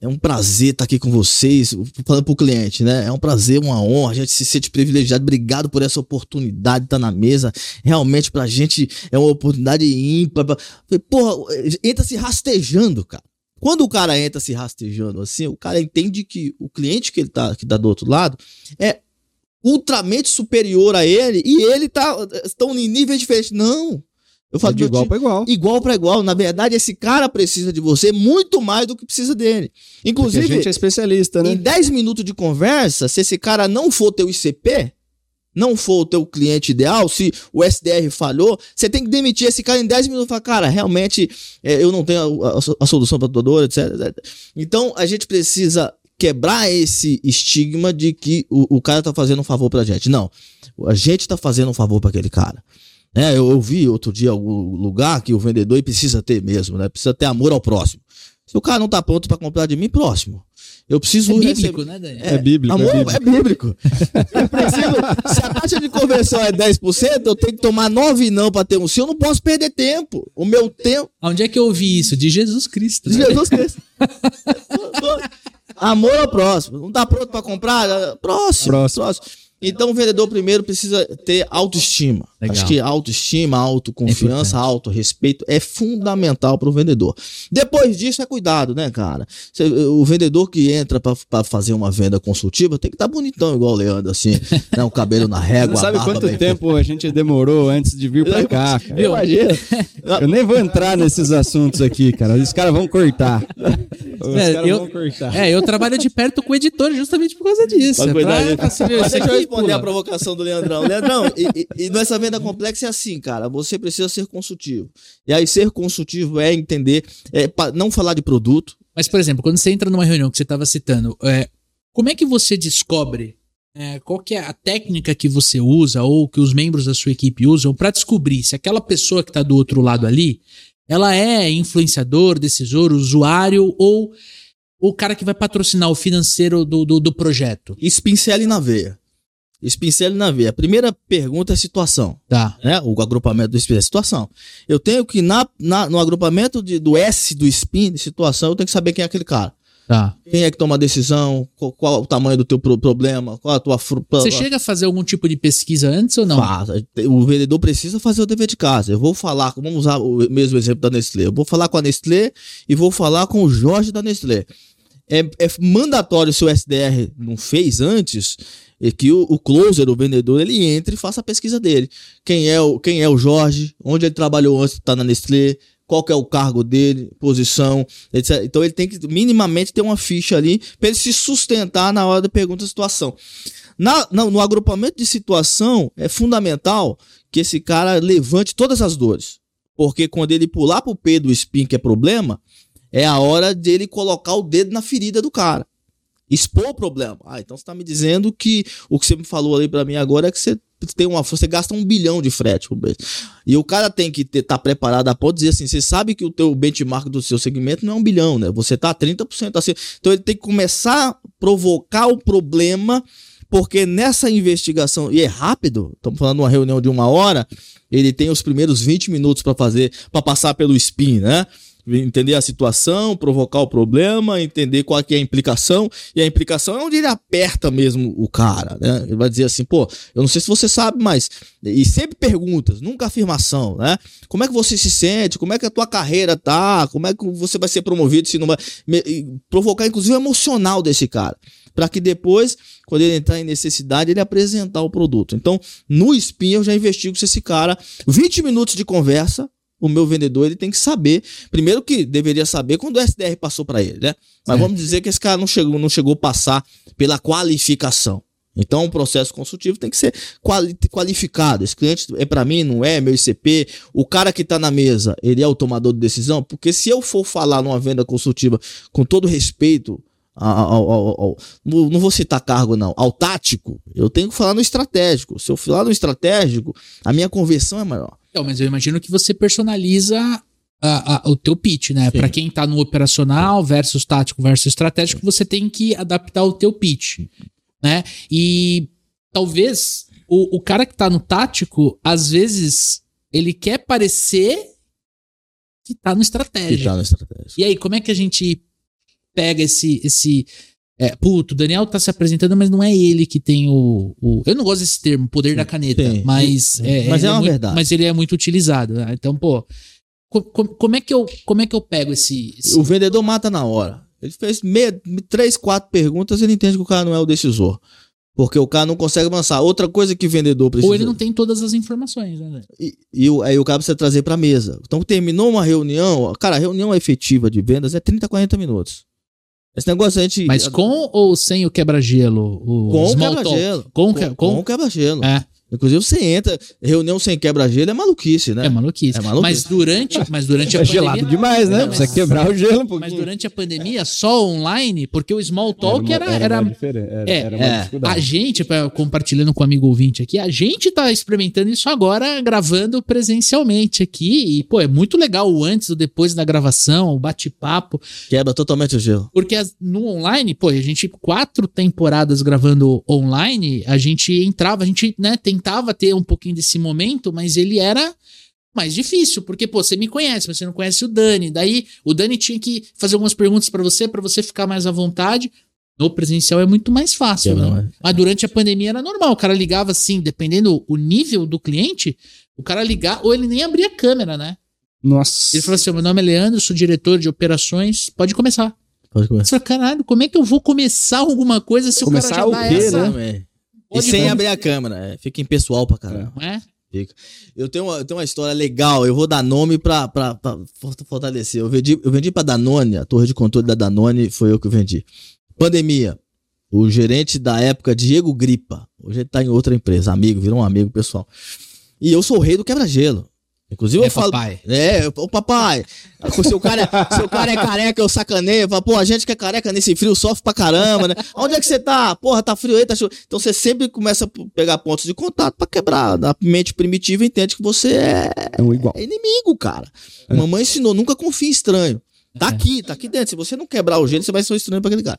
é um prazer estar aqui com vocês, falando pro cliente, né? É um prazer, uma honra, a gente se sente privilegiado, obrigado por essa oportunidade de estar na mesa. Realmente pra gente é uma oportunidade ímpar. Porra, entra se rastejando, cara. Quando o cara entra se rastejando assim, o cara entende que o cliente que ele tá, que tá do outro lado é ultramente superior a ele e ele tá estão em níveis diferentes. Não. Eu É falo de meu igual para igual. igual para igual. Na verdade, esse cara precisa de você muito mais do que precisa dele. Porque a Inclusive, gente é especialista, né? em 10 minutos de conversa, se esse cara não for teu ICP, não for o teu cliente ideal, se o SDR falhou, você tem que demitir esse cara em 10 minutos e falar, cara, realmente é, eu não tenho a, a- a solução para tua dor, etc, etc. Então a gente precisa quebrar esse estigma de que o, o cara tá fazendo um favor pra gente. Não, a gente tá fazendo um favor para aquele cara. É, eu ouvi outro dia algum lugar que o vendedor precisa ter mesmo, né? Precisa ter amor ao próximo. Se o cara não tá pronto para comprar de mim, próximo. Eu preciso É receber- bíblico, né, Daniel? É bíblico, Amor é bíblico. é bíblico. Eu preciso, se a taxa de conversão é 10%, eu tenho que tomar 9 não para ter um sim. Eu não posso perder tempo. O meu tempo. Onde é que eu ouvi isso? De Jesus Cristo. De né? Jesus Cristo. Amor ao próximo. Não tá pronto para comprar? Próximo, Próximo. próximo. Então o vendedor primeiro precisa ter autoestima. Legal. Acho que autoestima, autoconfiança, É autorrespeito é fundamental para o vendedor. Depois disso é cuidado, né, cara? Cê- o vendedor que entra para fazer uma venda consultiva tem que estar bonitão igual o Leandro, assim, né? O cabelo na régua, Não sabe a barba quanto bem tempo a gente demorou antes de vir pra cá, cara. Eu imagino. Eu nem vou entrar nesses assuntos aqui, cara. Os caras vão cortar. Os É, caras eu- vão cortar. É, eu trabalho de perto com o editor justamente por causa disso. Pra É cuidar pra- isso aqui responder a provocação do Leandrão. Leandrão, e, e, e nessa venda complexa é assim, cara. Você precisa ser consultivo. E aí, ser consultivo é entender, é não falar de produto. Mas, por exemplo, quando você entra numa reunião que você estava citando, é, como é que você descobre é, qual que é a técnica que você usa ou que os membros da sua equipe usam para descobrir se aquela pessoa que está do outro lado ali, ela é influenciador, decisor, usuário ou o cara que vai patrocinar o financeiro do, do, do projeto? Espincele na veia. Espincele na veia. A primeira pergunta é situação. Tá. Né? O agrupamento do SPIN é situação. Eu tenho que, na, na- no agrupamento de- do S do SPIN, de situação, eu tenho que saber quem é aquele cara. Tá. Quem é que toma a decisão, qual, qual o tamanho do teu pro- problema, qual a tua... Você chega a fazer algum tipo de pesquisa antes ou não? Faz. O vendedor precisa fazer o dever de casa. Eu vou falar, vamos usar o mesmo exemplo da Nestlé. Eu vou falar com a Nestlé e vou falar com o Jorge da Nestlé. É, é mandatório se o SDR não fez antes, é que o, o closer, o vendedor, ele entre e faça a pesquisa dele. Quem é o, quem é o Jorge, onde ele trabalhou antes de estar na Nestlé, qual que é o cargo dele, posição, etc. Então ele tem que minimamente ter uma ficha ali para ele se sustentar na hora da pergunta da situação. Na, no agrupamento de situação, é fundamental que esse cara levante todas as dores. Porque quando ele pular pro P do spin, que é problema, é a hora dele colocar o dedo na ferida do cara. Expor o problema. Ah, então você tá me dizendo que o que você me falou ali pra mim agora é que você tem uma você gasta um bilhão de frete por mês. E o cara tem que estar preparado a ponto de dizer assim, você sabe que o teu benchmark do seu segmento não é um bilhão, né? Você tá 30% acima. Então ele tem que começar a provocar o problema, porque nessa investigação, e é rápido, estamos falando de uma reunião de uma hora, ele tem os primeiros 20 minutos para fazer, para passar pelo spin, né? Entender a situação, provocar o problema, entender qual é a implicação. E a implicação é onde ele aperta mesmo o cara, né? Ele vai dizer assim, pô, eu não sei se você sabe, mas. E sempre perguntas, nunca afirmação, né? Como é que você se sente? Como é que a tua carreira tá? Como é que você vai ser promovido se não vai. Provocar, inclusive, o emocional desse cara. Para que depois, quando ele entrar em necessidade, ele apresentar o produto. Então, no spin, eu já investigo se esse cara. 20 minutos de conversa, o meu vendedor ele tem que saber. Primeiro que deveria saber quando o SDR passou para ele, né? Mas Certo. vamos dizer que esse cara não chegou, não chegou a passar pela qualificação. Então, o processo consultivo tem que ser quali- qualificado. Esse cliente é para mim, não é meu ICP. O cara que tá na mesa, ele é o tomador de decisão. Porque se eu for falar numa venda consultiva com todo respeito ao, ao- ao- não vou citar cargo não, ao tático, eu tenho que falar no estratégico. Se eu falar no estratégico, a minha conversão é maior. Então, mas eu imagino que você personaliza a- a- o teu pitch, né? Pra quem tá no operacional versus tático versus estratégico, você tem que adaptar o teu pitch, né? E talvez o, o cara que tá no tático, às vezes, ele quer parecer que tá no Que estratégico. tá no estratégico. E aí, como é que a gente pega esse. esse é, puto, o Daniel tá se apresentando, mas não é ele que tem o. o- eu não gosto desse termo, poder da caneta, mas. É, Mas é ele uma muito- verdade. Mas ele é muito utilizado. né? Então, pô. co- co- como, é que eu, como é que eu pego esse. esse- O vendedor mata na hora. Ele fez meia, três, quatro perguntas, ele entende que o cara não é o decisor. Porque o cara não consegue avançar. Outra coisa que o vendedor precisa. ou ele não tem todas as informações, né? E, e aí o cara precisa trazer pra mesa. Então terminou uma reunião. Cara, a reunião efetiva de vendas é 30, 40 minutos. Esse negócio a gente. Mas com ou sem o quebra-gelo? O com o quebra-gelo. Com, com, com, com o quebra-gelo. É, Inclusive, você entra, reunião sem quebra-gelo é maluquice, né? é maluquice. É maluquice. Mas durante, mas durante a É pandemia. gelado demais, né? Não, Precisa mas- quebrar o gelo um pouquinho. Mas durante a pandemia, só online, porque o small talk era, era, mais diferente, Era, é, era uma é, dificuldade. A gente, compartilhando com o amigo ouvinte aqui, a gente tá experimentando isso agora, gravando presencialmente aqui. E, pô, é muito legal o antes e o depois da gravação, o bate-papo. Quebra totalmente o gelo. Porque as- no online, pô, a gente, quatro temporadas gravando online, a gente entrava, a gente, né, tentava ter um pouquinho desse momento, mas ele era mais difícil, porque, pô, você me conhece, mas você não conhece o Dani. Daí, o Dani tinha que fazer algumas perguntas pra você, pra você ficar mais à vontade. No presencial é muito mais fácil, Quebra né? mais. Mas durante a pandemia era normal, o cara ligava assim, dependendo o nível do cliente, o cara ligar, ou ele nem abria a câmera, né? Nossa. Ele falou assim: meu nome é Leandro, sou diretor de operações, pode começar. Pode começar. Você fala, caralho, como é que eu vou começar alguma coisa se Começar o o cara já dá quê, essa? né? E sem comer. abrir a câmera. é, fica impessoal pra caramba. Não é? Eu tenho, uma, eu tenho uma história legal, eu vou dar nome pra, pra, pra fort- fortalecer. Eu vendi, eu vendi pra Danone, a torre de controle da Danone foi eu que vendi. Pandemia. O gerente da época, Diego Gripa, hoje ele tá em outra empresa, amigo, virou um amigo pessoal. E eu sou o rei do quebra-gelo. Inclusive É, eu falo. papai. É, ô papai. Se o, cara, se o cara é careca, eu sacaneio. Eu falo, pô, a gente que é careca nesse frio sofre pra caramba, né? Onde é que você tá? Porra, tá frio aí, tá chuva. Então você sempre começa a pegar pontos de contato pra quebrar. A mente primitiva entende que você é, É um igual. é inimigo, cara. Mamãe ensinou, nunca confie em estranho. Tá aqui, tá aqui dentro. Se você não quebrar o gelo, você vai ser um estranho pra aquele cara.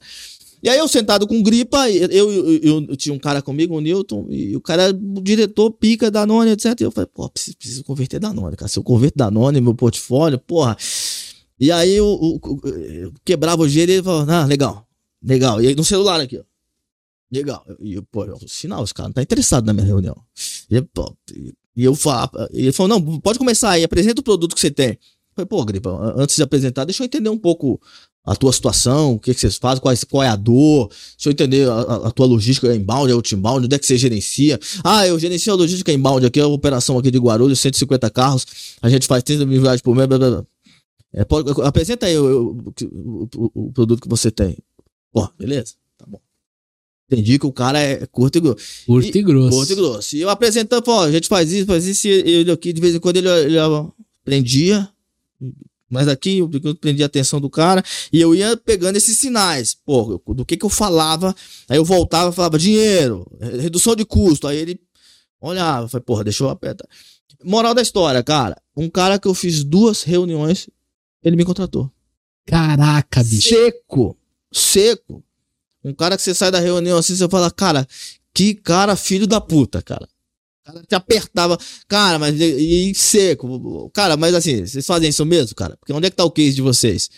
E aí eu sentado com gripa, eu, eu, eu- eu tinha um cara comigo, o Newton, e o cara, o diretor, pica Danone, etc. E eu falei, pô, preciso, preciso converter Danone, cara. Se eu converto Danone, meu portfólio, porra. E aí eu, eu- eu quebrava o gelo e ele falou, ah, legal, legal. E aí no celular aqui, ó. Legal. E eu, pô, eu, sinal, os caras não tá interessado na minha reunião. E, eu, pô, e eu falava, e ele falou, não, pode começar aí, apresenta o produto que você tem. Falei, pô, Gripa, antes de apresentar, deixa eu entender um pouco a tua situação, o que, que vocês fazem, qual, é- qual é a dor, deixa eu entender a, a- tua logística é inbound, é outbound, onde é que você gerencia. Ah, eu gerencio a logística inbound, aqui é a operação aqui de Guarulhos, 150 carros, a gente faz 30 mil viagens por mês, blá, blá, blá. É, pode- apresenta aí o, o- o- o- produto que você tem. Pô, beleza, tá bom. Entendi que o cara é curto e grosso. Curto e, grosso. Curto e grosso. E eu apresentando, pô, a gente faz isso, faz isso, e ele aqui, de vez em quando, ele, ele prendia, mas aqui eu, eu prendia a atenção do cara, e eu ia pegando esses sinais, pô, do que que eu falava, aí eu voltava e falava, dinheiro, redução de custo, aí ele olhava, falei, porra, deixa eu apertar. Moral da história, cara, um cara que eu fiz duas reuniões, ele me contratou. Caraca, bicho. Seco, seco. Um cara que você sai da reunião assim, você fala, cara, que cara filho da puta, cara. O cara te apertava, cara, mas e, e seco. Cara, mas assim, vocês fazem isso mesmo, cara? Porque onde é que tá o case de vocês?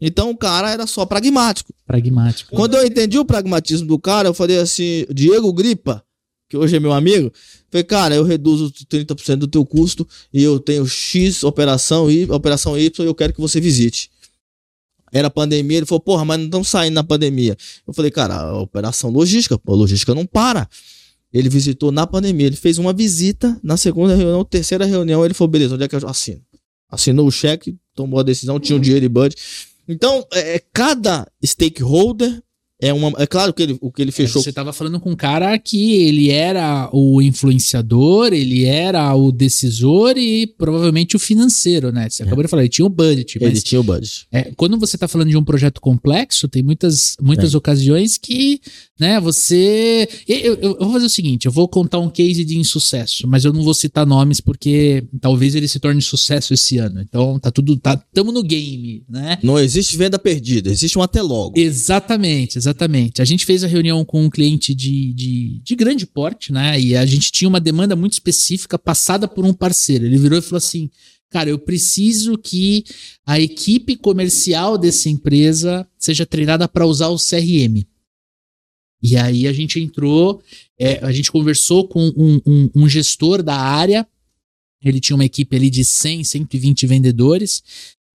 Então o cara era só pragmático. Pragmático. Quando eu entendi o pragmatismo do cara, eu falei assim, Diego Gripa, que hoje é meu amigo, falei, cara, eu reduzo 30% do teu custo e eu tenho X operação Y, operação Y e eu quero que você visite. Era pandemia, ele falou, porra, mas não estamos saindo na pandemia. Eu falei, cara, operação logística, pô, a logística não para. Ele visitou na pandemia, ele fez uma visita, na segunda reunião, terceira reunião, ele falou, beleza, onde é que eu assino? Assinou o cheque, tomou a decisão, tinha o dinheiro e budget. Então, é, é, cada stakeholder é uma. É claro que ele, o que ele fechou. Você tava falando com um cara que ele era o influenciador, ele era o decisor e provavelmente o financeiro, né? Você acabou de falar, ele tinha o budget. Ele tinha o budget. é, quando você tá falando de um projeto complexo, tem muitas, muitas ocasiões que, né, você. Eu, eu- eu vou fazer o seguinte: eu vou contar um case de insucesso, mas eu não vou citar nomes porque talvez ele se torne sucesso esse ano. Então tá tudo. Tá, tamo no game, né? Não existe venda perdida, existe um até logo. Exatamente, exatamente. A gente fez a reunião com um cliente de, de, de grande porte, né? E a gente tinha uma demanda muito específica passada por um parceiro. Ele virou e falou assim: Cara, eu preciso que a equipe comercial dessa empresa seja treinada para usar o CRM. E aí a gente entrou, é, a gente conversou com um, um- um gestor da área. Ele tinha uma equipe ali de 100, 120 vendedores.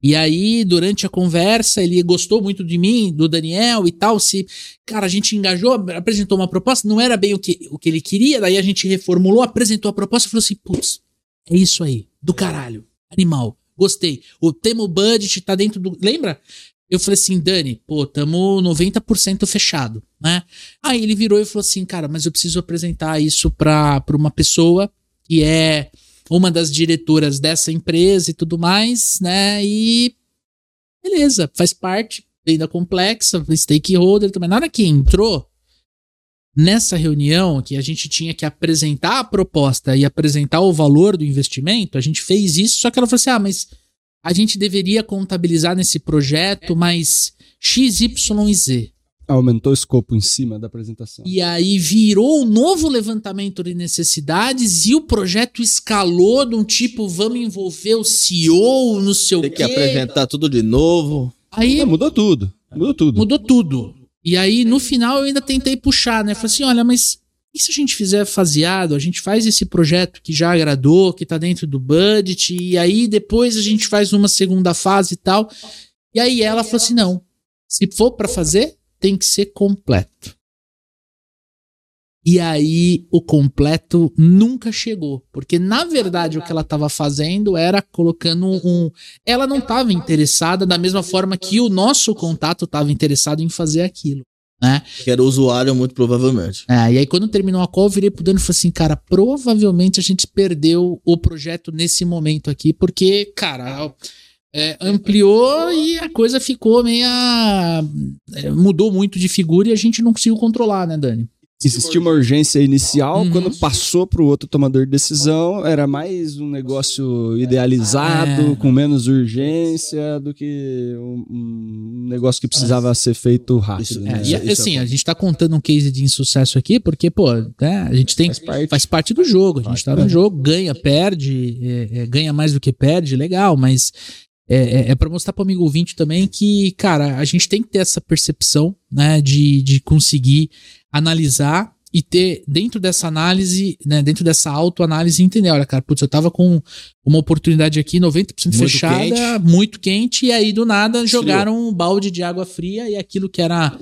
E aí, durante a conversa, ele gostou muito de mim, do Daniel e tal. Se, cara, a gente engajou, apresentou uma proposta, não era bem o que, o que ele queria, daí a gente reformulou, apresentou a proposta e falou assim: putz, é isso aí, do caralho, animal, gostei. O tema o budget tá dentro do. Lembra? Eu falei assim, Dani, pô, tamo 90% fechado, né? Aí ele virou e falou assim, cara, mas eu preciso apresentar isso pra, pra uma pessoa que é uma das diretoras dessa empresa e tudo mais, né? E beleza, faz parte, ainda complexa, stakeholder também. Na hora que entrou, nessa reunião que a gente tinha que apresentar a proposta e apresentar o valor do investimento, a gente fez isso, só que ela falou assim: ah, mas a gente deveria contabilizar nesse projeto mais X, Y e Z. Aumentou o escopo em cima da apresentação. E aí virou um novo levantamento de necessidades e o projeto escalou de um tipo, vamos envolver o CEO, não sei o Tem quê. que apresentar tudo de novo. Aí É, mudou tudo. Mudou tudo. mudou tudo. E aí, no final, eu ainda tentei puxar, né? Falei assim: olha, mas e se a gente fizer faseado? A gente faz esse projeto que já agradou, que tá dentro do budget, e aí depois a gente faz uma segunda fase e tal. E aí ela falou assim: não. Se for pra fazer, tem que ser completo. E aí o completo nunca chegou, porque na verdade o que ela estava fazendo era colocando um, ela não estava interessada da mesma forma que o nosso contato estava interessado em fazer aquilo, né? Que era o usuário, muito provavelmente. É, e aí quando terminou a call, eu virei pro Dani e falei assim, cara, provavelmente a gente perdeu o projeto nesse momento aqui, porque, cara, é, ampliou e a coisa ficou meia... é, mudou muito de figura e a gente não conseguiu controlar, né, Dani? Existia uma urgência inicial, Uhum. quando passou para o outro tomador de decisão, era mais um negócio idealizado, É. com menos urgência, do que um, um negócio que precisava ser feito rápido. Isso, né? É, e isso assim, a gente tá contando um case de insucesso aqui, porque, pô, né, a gente tem. Faz parte. Faz parte do jogo. A gente tá no jogo, ganha, perde, é, é, ganha mais do que perde, legal, mas é, é, é para mostrar pro amigo ouvinte também que, cara, a gente tem que ter essa percepção, né, de, de conseguir analisar e ter, dentro dessa análise, né, dentro dessa autoanálise, entender, olha, cara, putz, eu tava com uma oportunidade aqui, 90% Muito fechada, quente. muito quente, e aí do nada Esfriou. jogaram um balde de água fria e aquilo que era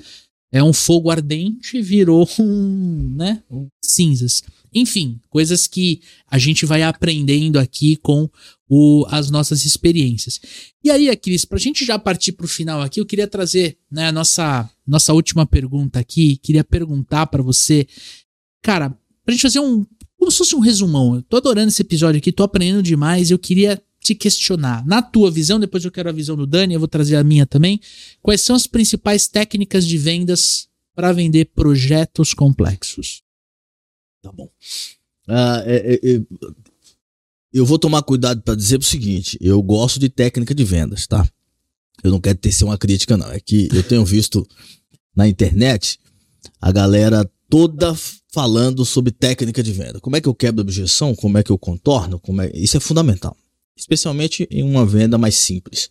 é um fogo ardente virou um, né, cinzas. Enfim, coisas que a gente vai aprendendo aqui com o, as nossas experiências. E aí, Cris, pra gente já partir pro final aqui, eu queria trazer né, a nossa, nossa última pergunta aqui. Queria perguntar pra você, cara, pra gente fazer um. Como se fosse um resumão. Eu tô adorando esse episódio aqui, tô aprendendo demais. Eu queria te questionar. Na tua visão, depois eu quero a visão do Dani, eu vou trazer a minha também. Quais são as principais técnicas de vendas para vender projetos complexos? Tá bom. Ah, é- é- é- eu vou tomar cuidado para dizer o seguinte: eu gosto de técnica de vendas, tá? Eu não quero tecer uma crítica, não. É que eu tenho visto na internet a galera toda falando sobre técnica de venda. Como é que eu quebro a objeção? Como é que eu contorno? Como é... Isso é fundamental. Especialmente em uma venda mais simples.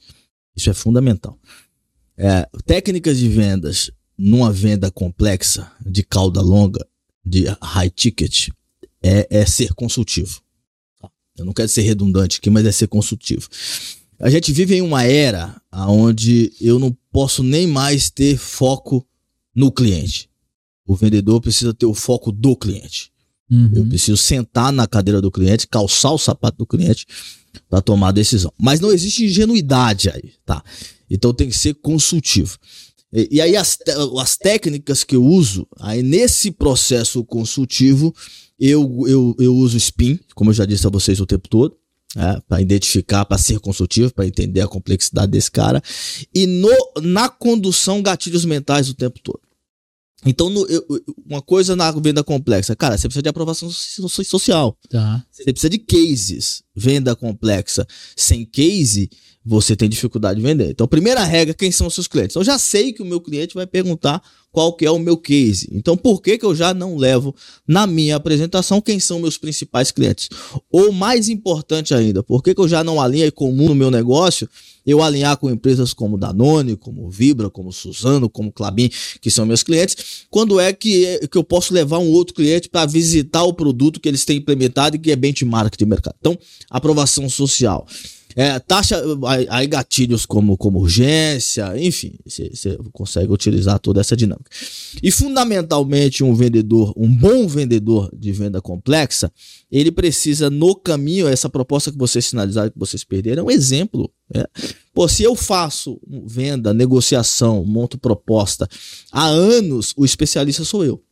Isso é fundamental. É, técnicas de vendas numa venda complexa, de cauda longa, de high ticket, é, é ser consultivo. Eu não quero ser redundante aqui, mas é ser consultivo. A gente vive em uma era onde eu não posso nem mais ter foco no cliente. O vendedor precisa ter o foco do cliente. Uhum. Eu preciso sentar na cadeira do cliente, calçar o sapato do cliente para tomar a decisão. Mas não existe ingenuidade aí, tá? Então tem que ser consultivo. E, e aí as, as técnicas que eu uso, aí nesse processo consultivo, eu, eu, eu uso SPIN, como eu já disse a vocês o tempo todo, para identificar, para ser consultivo, para entender a complexidade desse cara, e no, na condução gatilhos mentais o tempo todo. Então, no- eu- uma coisa na venda complexa, cara, você precisa de aprovação so- so- social. Tá. Você precisa de cases. Venda complexa. Sem case, você tem dificuldade de vender. Então, primeira regra, quem são os seus clientes? Eu já sei que o meu cliente vai perguntar qual que é o meu case. Então, por que, que eu já não levo na minha apresentação quem são meus principais clientes? Ou mais importante ainda, por que, que eu já não alinho comum no meu negócio eu alinhar com empresas como Danone, como Vibra, como Suzano, como Clabin, que são meus clientes, quando é que, é- que eu posso levar um outro cliente para visitar o produto que eles têm implementado e que é benchmark de mercado. Então, aprovação social. É, taxa, aí- gatilhos como, como urgência, enfim, você consegue utilizar toda essa dinâmica. E fundamentalmente um vendedor, um bom vendedor de venda complexa, ele precisa no caminho, essa proposta que vocês sinalizaram que vocês perderam, é um exemplo. né? Pô, se eu faço venda, negociação, monto proposta há anos, o especialista sou eu.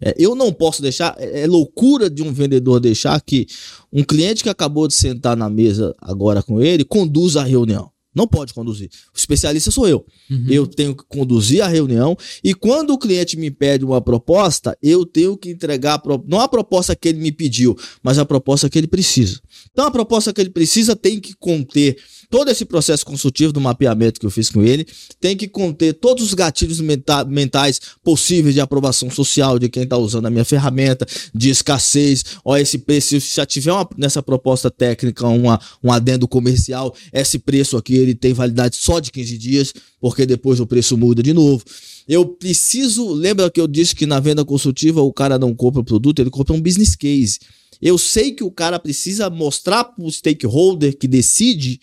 É, eu não posso deixar, é é loucura de um vendedor deixar que um cliente que acabou de sentar na mesa agora com ele conduza a reunião. Não pode conduzir. O especialista sou eu. Uhum. Eu tenho que conduzir a reunião e quando o cliente me pede uma proposta, eu tenho que entregar a pro- não a proposta que ele me pediu, mas a proposta que ele precisa. Então a proposta que ele precisa tem que conter todo esse processo consultivo do mapeamento que eu fiz com ele, tem que conter todos os gatilhos menta- mentais possíveis de aprovação social de quem está usando a minha ferramenta, de escassez, ó, esse preço, se já tiver uma- nessa proposta técnica uma, um adendo comercial, esse preço aqui ele tem validade só de 15 dias, porque depois o preço muda de novo. Eu preciso, lembra que eu disse que na venda consultiva o cara não compra o produto, ele compra um business case. Eu sei que o cara precisa mostrar para o stakeholder que decide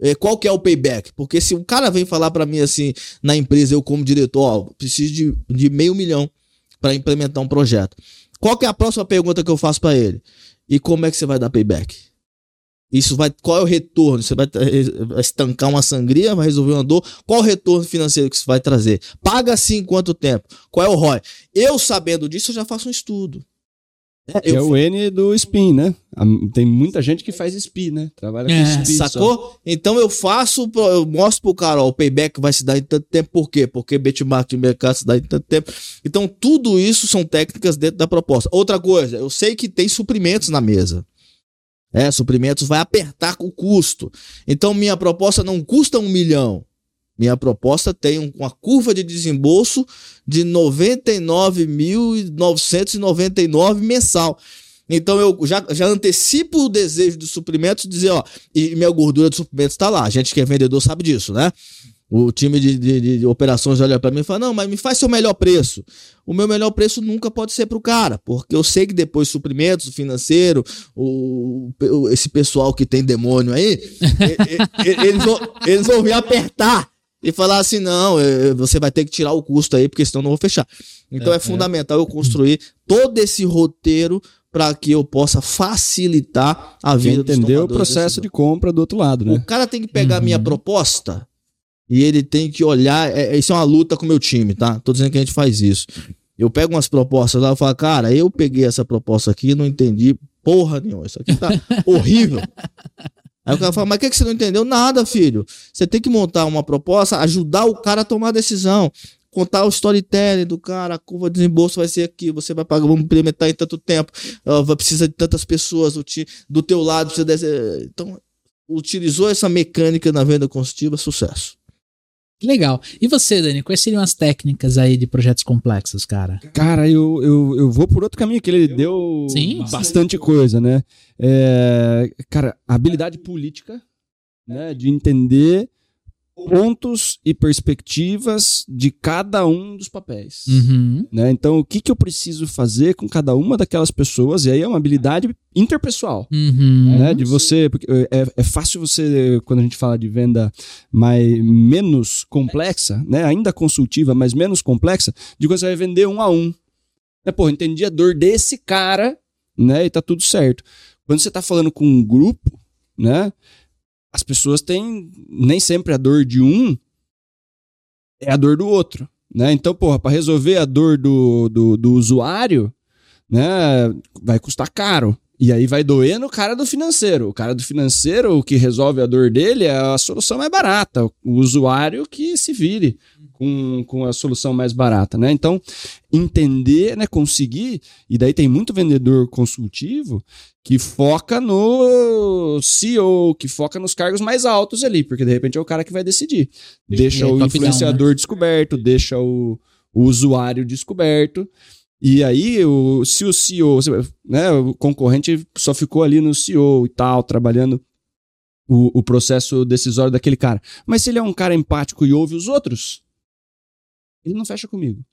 é, qual que é o payback. Porque se o cara vem falar para mim assim, na empresa, eu como diretor, ó, preciso de, de meio milhão para implementar um projeto. Qual que é a próxima pergunta que eu faço para ele? E como é que você vai dar payback? Isso vai. Qual é o retorno? Você vai, eh, vai estancar uma sangria, vai resolver uma dor? Qual o retorno financeiro que isso vai trazer? Paga assim quanto tempo? Qual é o ROI? Eu sabendo disso, eu já faço um estudo. É, Que é eu o N do SPIN, né? Tem muita gente que faz SPI, né? Trabalha É, com SPI. só. Sacou? Então eu faço, eu mostro pro cara, ó, o payback vai se dar em tanto tempo, por quê? Porque benchmark de mercado se dá em tanto tempo. Então tudo isso são técnicas dentro da proposta. Outra coisa, eu sei que tem suprimentos na mesa. É, suprimentos vai apertar o custo. Então minha proposta não custa um milhão. Minha proposta tem um- uma curva de desembolso de 99.999 mensal. Então eu já, já antecipo o desejo de suprimentos, dizer, ó, e minha gordura de suprimentos está lá. A gente que é vendedor sabe disso, né? O time de, de, de operações olha para mim e fala: Não, mas me faz seu melhor preço. O meu melhor preço nunca pode ser pro cara, porque eu sei que depois suprimentos, financeiro, o, o- esse pessoal que tem demônio aí, e- e- eles, vão, eles vão me apertar e falar assim: Não, eh, você vai ter que tirar o custo aí, porque senão eu não vou fechar. Então é, fundamental eu construir todo esse roteiro para que eu possa facilitar a vida Entender o processo de compra do outro lado, O né? cara tem que pegar a minha Uhum. proposta e ele tem que olhar. É, isso é uma luta com o meu time, tá? Tô dizendo que a gente faz isso. Eu pego umas propostas lá e falo, cara, eu peguei essa proposta aqui e não entendi porra nenhuma. Isso aqui tá horrível. Aí o cara fala, mas o que, que você não entendeu? Nada, filho. Você tem que montar uma proposta, ajudar o cara a tomar a decisão. Contar o storytelling do cara, a curva de desembolso vai ser aqui, você vai pagar, vamos implementar em tanto tempo, vai precisar de tantas pessoas, do teu lado, você deve, então utilizou essa mecânica na venda consultiva, sucesso. Que legal. E você, Dani, quais seriam as técnicas aí de projetos complexos, cara? Cara, eu, eu, eu vou por outro caminho, que ele deu Sim. bastante coisa, né? É, cara, habilidade política, né? De entender pontos e perspectivas de cada um dos papéis. Uhum. Né? Então, o que, que eu preciso fazer com cada uma daquelas pessoas? E aí é uma habilidade interpessoal. Uhum. né? De você. Porque é, é fácil você, quando a gente fala de venda mais, menos complexa, né? Ainda consultiva, mas menos complexa, de quando você vai vender um a um. Né? Pô, entendi a dor desse cara, né? E tá tudo certo. Quando você tá falando com um grupo, né? As pessoas têm nem sempre a dor de um é a dor do outro, né? Então, porra, para resolver a dor do, do, do usuário, né, vai custar caro. E aí vai doer no cara do financeiro. O cara do financeiro, o que resolve a dor dele é a solução mais barata. O usuário que se vire com, com a solução mais barata, né? Então, entender, né, conseguir, e daí tem muito vendedor consultivo que foca no CEO, que foca nos cargos mais altos ali, porque de repente é o cara que vai decidir. Deixa é o influenciador descoberto, deixa o, o usuário descoberto. E aí, o, se o CEO, né, o concorrente só ficou ali no CEO e tal, trabalhando o, o processo decisório daquele cara. Mas se ele é um cara empático e ouve os outros, ele não fecha comigo.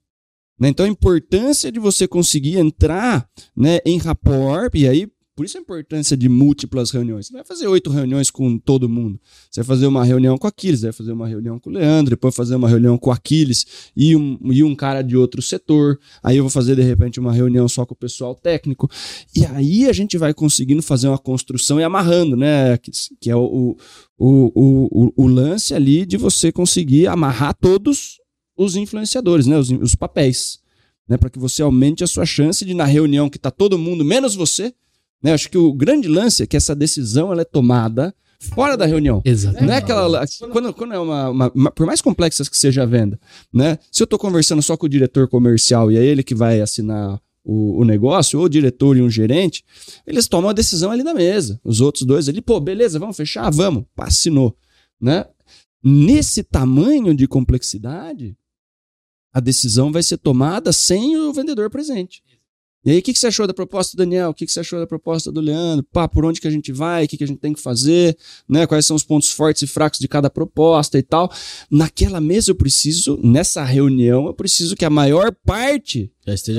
Né? Então a importância de você conseguir entrar né, em rapport, e aí por isso a importância de múltiplas reuniões. Você vai fazer oito reuniões com todo mundo. Você vai fazer uma reunião com Aquiles, vai fazer uma reunião com o Leandro, depois fazer uma reunião com Aquiles e um, e um cara de outro setor. Aí eu vou fazer, de repente, uma reunião só com o pessoal técnico. E aí a gente vai conseguindo fazer uma construção e amarrando, né? Que, que é o, o, o, o, o lance ali de você conseguir amarrar todos os influenciadores, né? Os, os papéis. Né? Para que você aumente a sua chance de, na reunião que está todo mundo, menos você, né? Acho que o grande lance é que essa decisão ela é tomada fora da reunião. Exatamente. Não é aquela. Quando, quando é uma, uma- uma- Por mais complexa que seja a venda, né? Se eu estou conversando só com o diretor comercial e é ele que vai assinar o, o negócio, ou o diretor e um gerente, eles tomam a decisão ali na mesa. Os outros dois ali, pô, beleza, vamos fechar? Vamos. Pá, assinou. Né? Nesse tamanho de complexidade, a decisão vai ser tomada sem o vendedor presente. E aí, o que, que você achou da proposta do Daniel? O que, que você achou da proposta do Leandro? Pá, por onde que a gente vai? O que, que a gente tem que fazer? Né? Quais são os pontos fortes e fracos de cada proposta e tal? Naquela mesa eu preciso, nessa reunião, eu preciso que a maior parte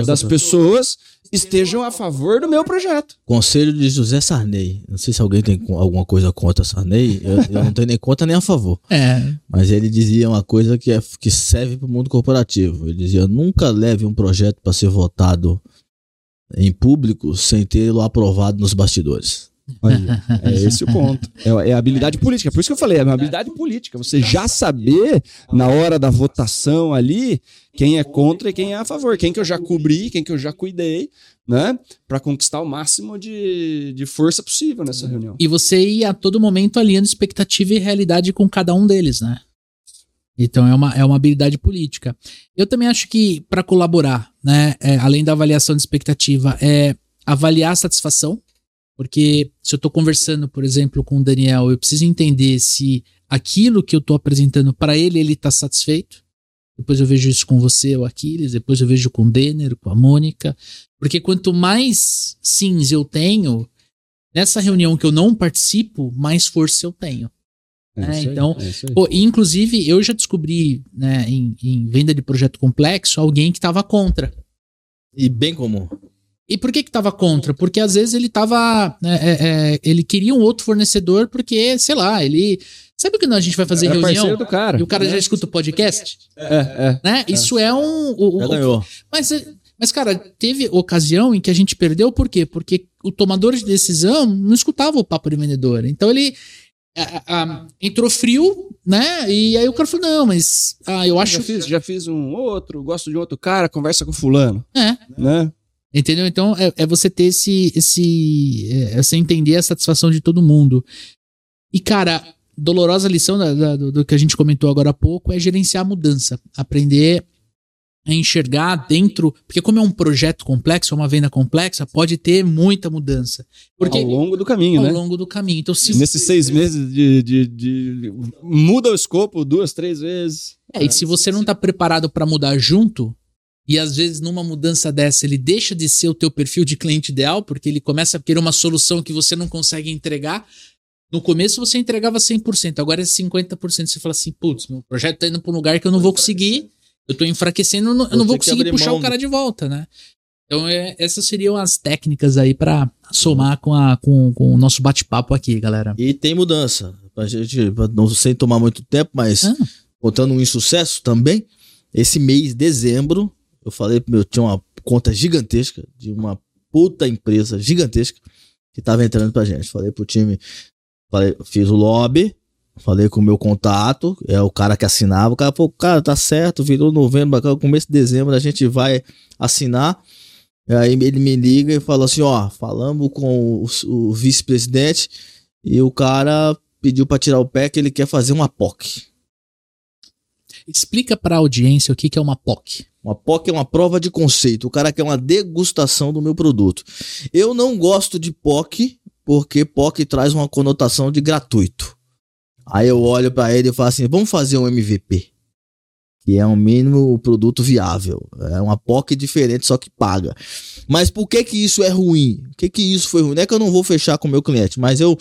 das pessoas estejam a favor do meu projeto. Conselho de José Sarney. Não sei se alguém tem alguma coisa contra Sarney. Eu, eu não tenho nem contra nem a favor. É. Mas ele dizia uma coisa que, é, que serve para o mundo corporativo. Ele dizia: nunca leve um projeto para ser votado em público sem tê-lo aprovado nos bastidores. Olha, é esse o ponto. É, é a habilidade política. Por isso que eu falei, é uma habilidade política. Você já saber, na hora da votação ali, quem é contra e quem é a favor. Quem que eu já cobri, quem que eu já cuidei, né? Pra conquistar o máximo de, de força possível nessa reunião. E você ir a todo momento alinhando expectativa e realidade com cada um deles, né? Então é uma, é uma habilidade política. Eu também acho que para colaborar, né, é, além da avaliação de expectativa, é avaliar a satisfação. Porque se eu estou conversando, por exemplo, com o Daniel, eu preciso entender se aquilo que eu estou apresentando para ele, ele está satisfeito. Depois eu vejo isso com você, o Aquiles, depois eu vejo com o Denner, com a Mônica. Porque quanto mais sims eu tenho, nessa reunião que eu não participo, mais força eu tenho. É, aí, então, é. Pô, e, inclusive, eu já descobri, né, em, em venda de projeto complexo, alguém que tava contra. E bem comum. E por que que tava contra? Porque às vezes ele tava. é, é, é, ele queria um outro fornecedor, porque, sei lá, ele. Sabe quando a gente vai fazer Era reunião parceiro do cara. e o cara já escuta o podcast? É, é. Né? Isso é um. o- Já o- ganhou. mas, mas, cara, teve ocasião em que a gente perdeu, por quê? Porque o tomador de decisão não escutava o papo de vendedor. Então ele. A- a- entrou frio, né? E aí o cara falou: não, mas ah, eu acho. já fiz, já fiz um outro, gosto de outro cara, conversa com fulano, É. né? Entendeu? Então é, é você ter esse. esse é, é você entender a satisfação de todo mundo. E, cara, dolorosa lição da- da- do, do que a gente comentou agora há pouco é gerenciar a mudança. Aprender a enxergar dentro. Porque, como é um projeto complexo, é uma venda complexa, pode ter muita mudança. Porque Ao longo do caminho, ao né? longo do caminho. Então, se. Nesses seis meses de, de- de- Muda o escopo duas, três vezes. É, e se você não tá preparado para mudar junto, e às vezes numa mudança dessa ele deixa de ser o teu perfil de cliente ideal, porque ele começa a querer uma solução que você não consegue entregar. No começo você entregava 100%, agora é 50%. Você fala assim, putz, meu projeto tá indo para um lugar que eu não vou conseguir, eu tô enfraquecendo, eu não, eu Vou não conseguir puxar mão o cara de volta, né? Então é, essas seriam as técnicas aí para somar com, a, com, com o nosso bate-papo aqui, galera. E tem mudança. Pra gente, não sem tomar muito tempo, mas Ah. contando um insucesso também, esse mês, dezembro, eu falei pro meu, tinha uma conta gigantesca de uma puta empresa gigantesca que tava entrando pra gente. Falei pro time, falei, fiz o lobby, falei com o meu contato, é o cara que assinava, o cara falou, cara, tá certo, virou novembro, começo de dezembro a gente vai assinar. Aí ele me liga e fala assim, ó, falamos com o, o vice-presidente e o cara pediu pra tirar o pé que ele quer fazer uma POC. Explica para a audiência o que, que é uma POC. Uma POC é uma prova de conceito. O cara quer uma degustação do meu produto. Eu não gosto de POC porque POC traz uma conotação de gratuito. Aí eu olho pra ele e falo assim: vamos fazer um MVP. Que é um mínimo produto viável. É uma POC diferente, só que paga. Mas por que que isso é ruim? Por que que isso foi ruim? Não é que eu não vou fechar com o meu cliente, mas eu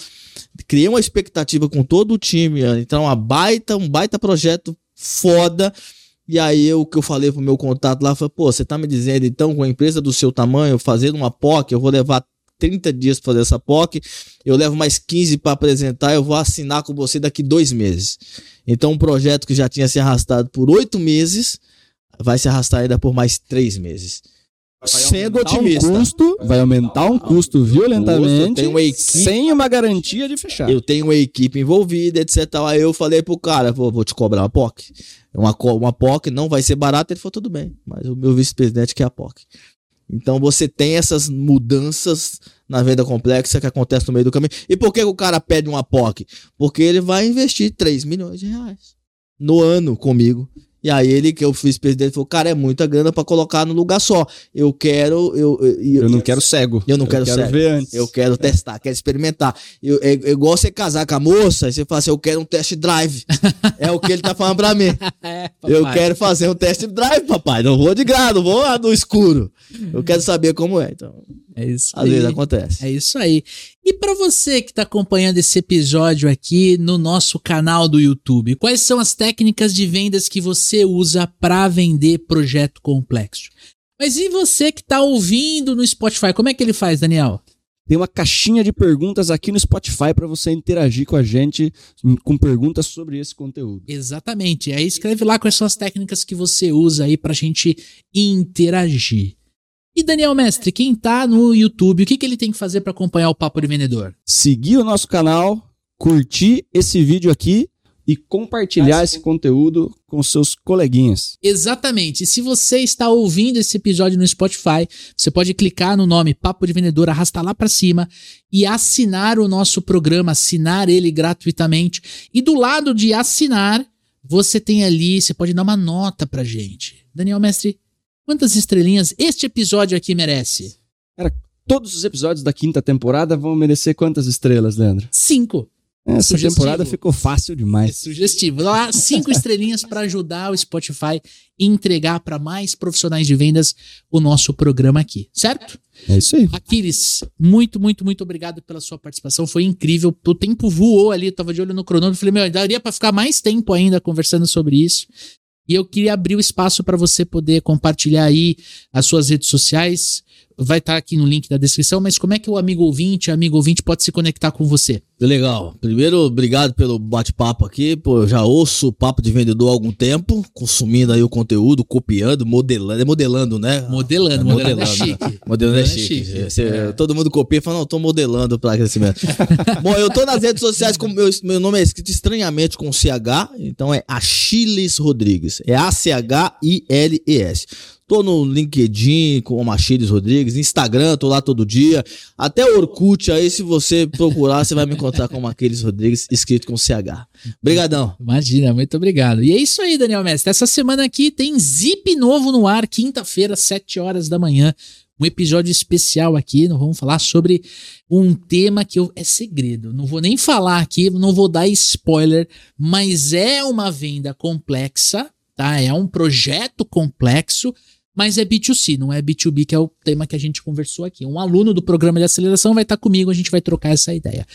criei uma expectativa com todo o time. Então, uma baita, um baita projeto foda. E aí o que eu falei pro meu contato lá foi, pô, você tá me dizendo então com a empresa do seu tamanho, fazendo uma POC, eu vou levar 30 dias pra fazer essa POC, eu levo mais 15 pra apresentar, eu vou assinar com você daqui dois meses. Então um projeto que já tinha se arrastado por oito meses, vai se arrastar ainda por mais três meses. Sendo otimista. Um custo, vai aumentar um custo violentamente equipe- sem uma garantia de fechar. Eu tenho uma equipe envolvida, etc. Aí eu falei pro cara, vou, vou te cobrar uma POC. Uma, uma POC não vai ser barata. Ele falou, tudo bem. Mas o meu vice-presidente quer a POC. Então você tem essas mudanças na venda complexa que acontece no meio do caminho. E por que o cara pede uma POC? Porque ele vai investir 3 milhões de reais no ano comigo. E aí ele, que eu fiz presidente, falou, cara, é muita grana pra colocar no lugar só. Eu quero... Eu, eu, Eu não quero cego. Eu não quero cego. ver antes. eu quero testar, quero experimentar. Eu, é, é igual você casar com a moça, aí você fala assim, eu quero um test drive. é o que ele tá falando pra mim. É, Eu quero fazer um test drive, papai. Não vou de grado, vou lá no escuro. Eu quero saber como é. Então, É isso às aí. vezes acontece. É isso aí. E para você que está acompanhando esse episódio aqui no nosso canal do YouTube, quais são as técnicas de vendas que você usa para vender projeto complexo? Mas e você que está ouvindo no Spotify, como é que ele faz, Daniel? Tem uma caixinha de perguntas aqui no Spotify para você interagir com a gente hum, com perguntas sobre esse conteúdo. Exatamente. Aí escreve lá quais são as técnicas que você usa aí pra gente interagir. E Daniel Mestre, quem tá no YouTube, o que, que ele tem que fazer para acompanhar o Papo de Vendedor? Seguir o nosso canal, curtir esse vídeo aqui e compartilhar esse conteúdo com seus coleguinhas. Exatamente. E se você está ouvindo esse episódio no Spotify, você pode clicar no nome Papo de Vendedor, arrastar lá para cima e assinar o nosso programa, assinar ele gratuitamente. E do lado de assinar, você tem ali, você pode dar uma nota pra gente. Daniel Mestre, quantas estrelinhas este episódio aqui merece? Todos os episódios da quinta temporada vão merecer quantas estrelas, Leandro? Cinco. Essa Sugestivo. temporada ficou fácil É demais. sugestivo. Lá, cinco estrelinhas para ajudar o Spotify e entregar para mais profissionais de vendas o nosso programa aqui, certo? É isso aí. Aquiles, muito, muito, muito obrigado pela sua participação. Foi incrível. O tempo voou ali, eu tava de olho no cronômetro. Falei, meu, daria para ficar mais tempo ainda conversando sobre isso. E eu queria abrir o espaço para você poder compartilhar aí as suas redes sociais. Vai estar aqui no link da descrição, mas como é que o amigo ouvinte, amigo ouvinte pode se conectar com você? Legal. Primeiro, obrigado pelo bate-papo aqui. Pô, eu já ouço o papo de vendedor há algum tempo, consumindo aí o conteúdo, copiando, modelando. É modelando, né? Modelando, É modelando é modelando. chique. Modelando é É chique. chique. Você- É. Todo mundo copia e fala, não, tô modelando para crescimento. Bom, eu tô nas redes sociais, com meu, meu nome é escrito estranhamente com CH, então é Achilles Rodrigues. É A-C-H-I-L-E-S. Tô no LinkedIn com o Achilles Rodrigues, Instagram, tô lá todo dia. Até Orkut, aí se você procurar, você vai me encontrar com o Achilles Rodrigues, escrito com CH. Obrigadão. Imagina, muito obrigado. E é isso aí, Daniel Mestre. Essa semana aqui tem Zip novo no ar, quinta-feira, 7 horas da manhã. Um episódio especial aqui. Nós vamos falar sobre um tema que eu, é segredo. Não vou nem falar aqui, não vou dar spoiler, mas é uma venda complexa, tá? É um projeto complexo, mas é B2C, não é B2B, que é o tema que a gente conversou aqui. Um aluno do programa de aceleração vai estar comigo, a gente vai trocar essa ideia.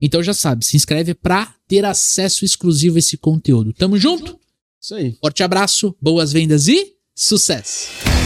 Então já sabe, se inscreve para ter acesso exclusivo a esse conteúdo. Tamo junto? Isso aí. Forte abraço, boas vendas e sucesso!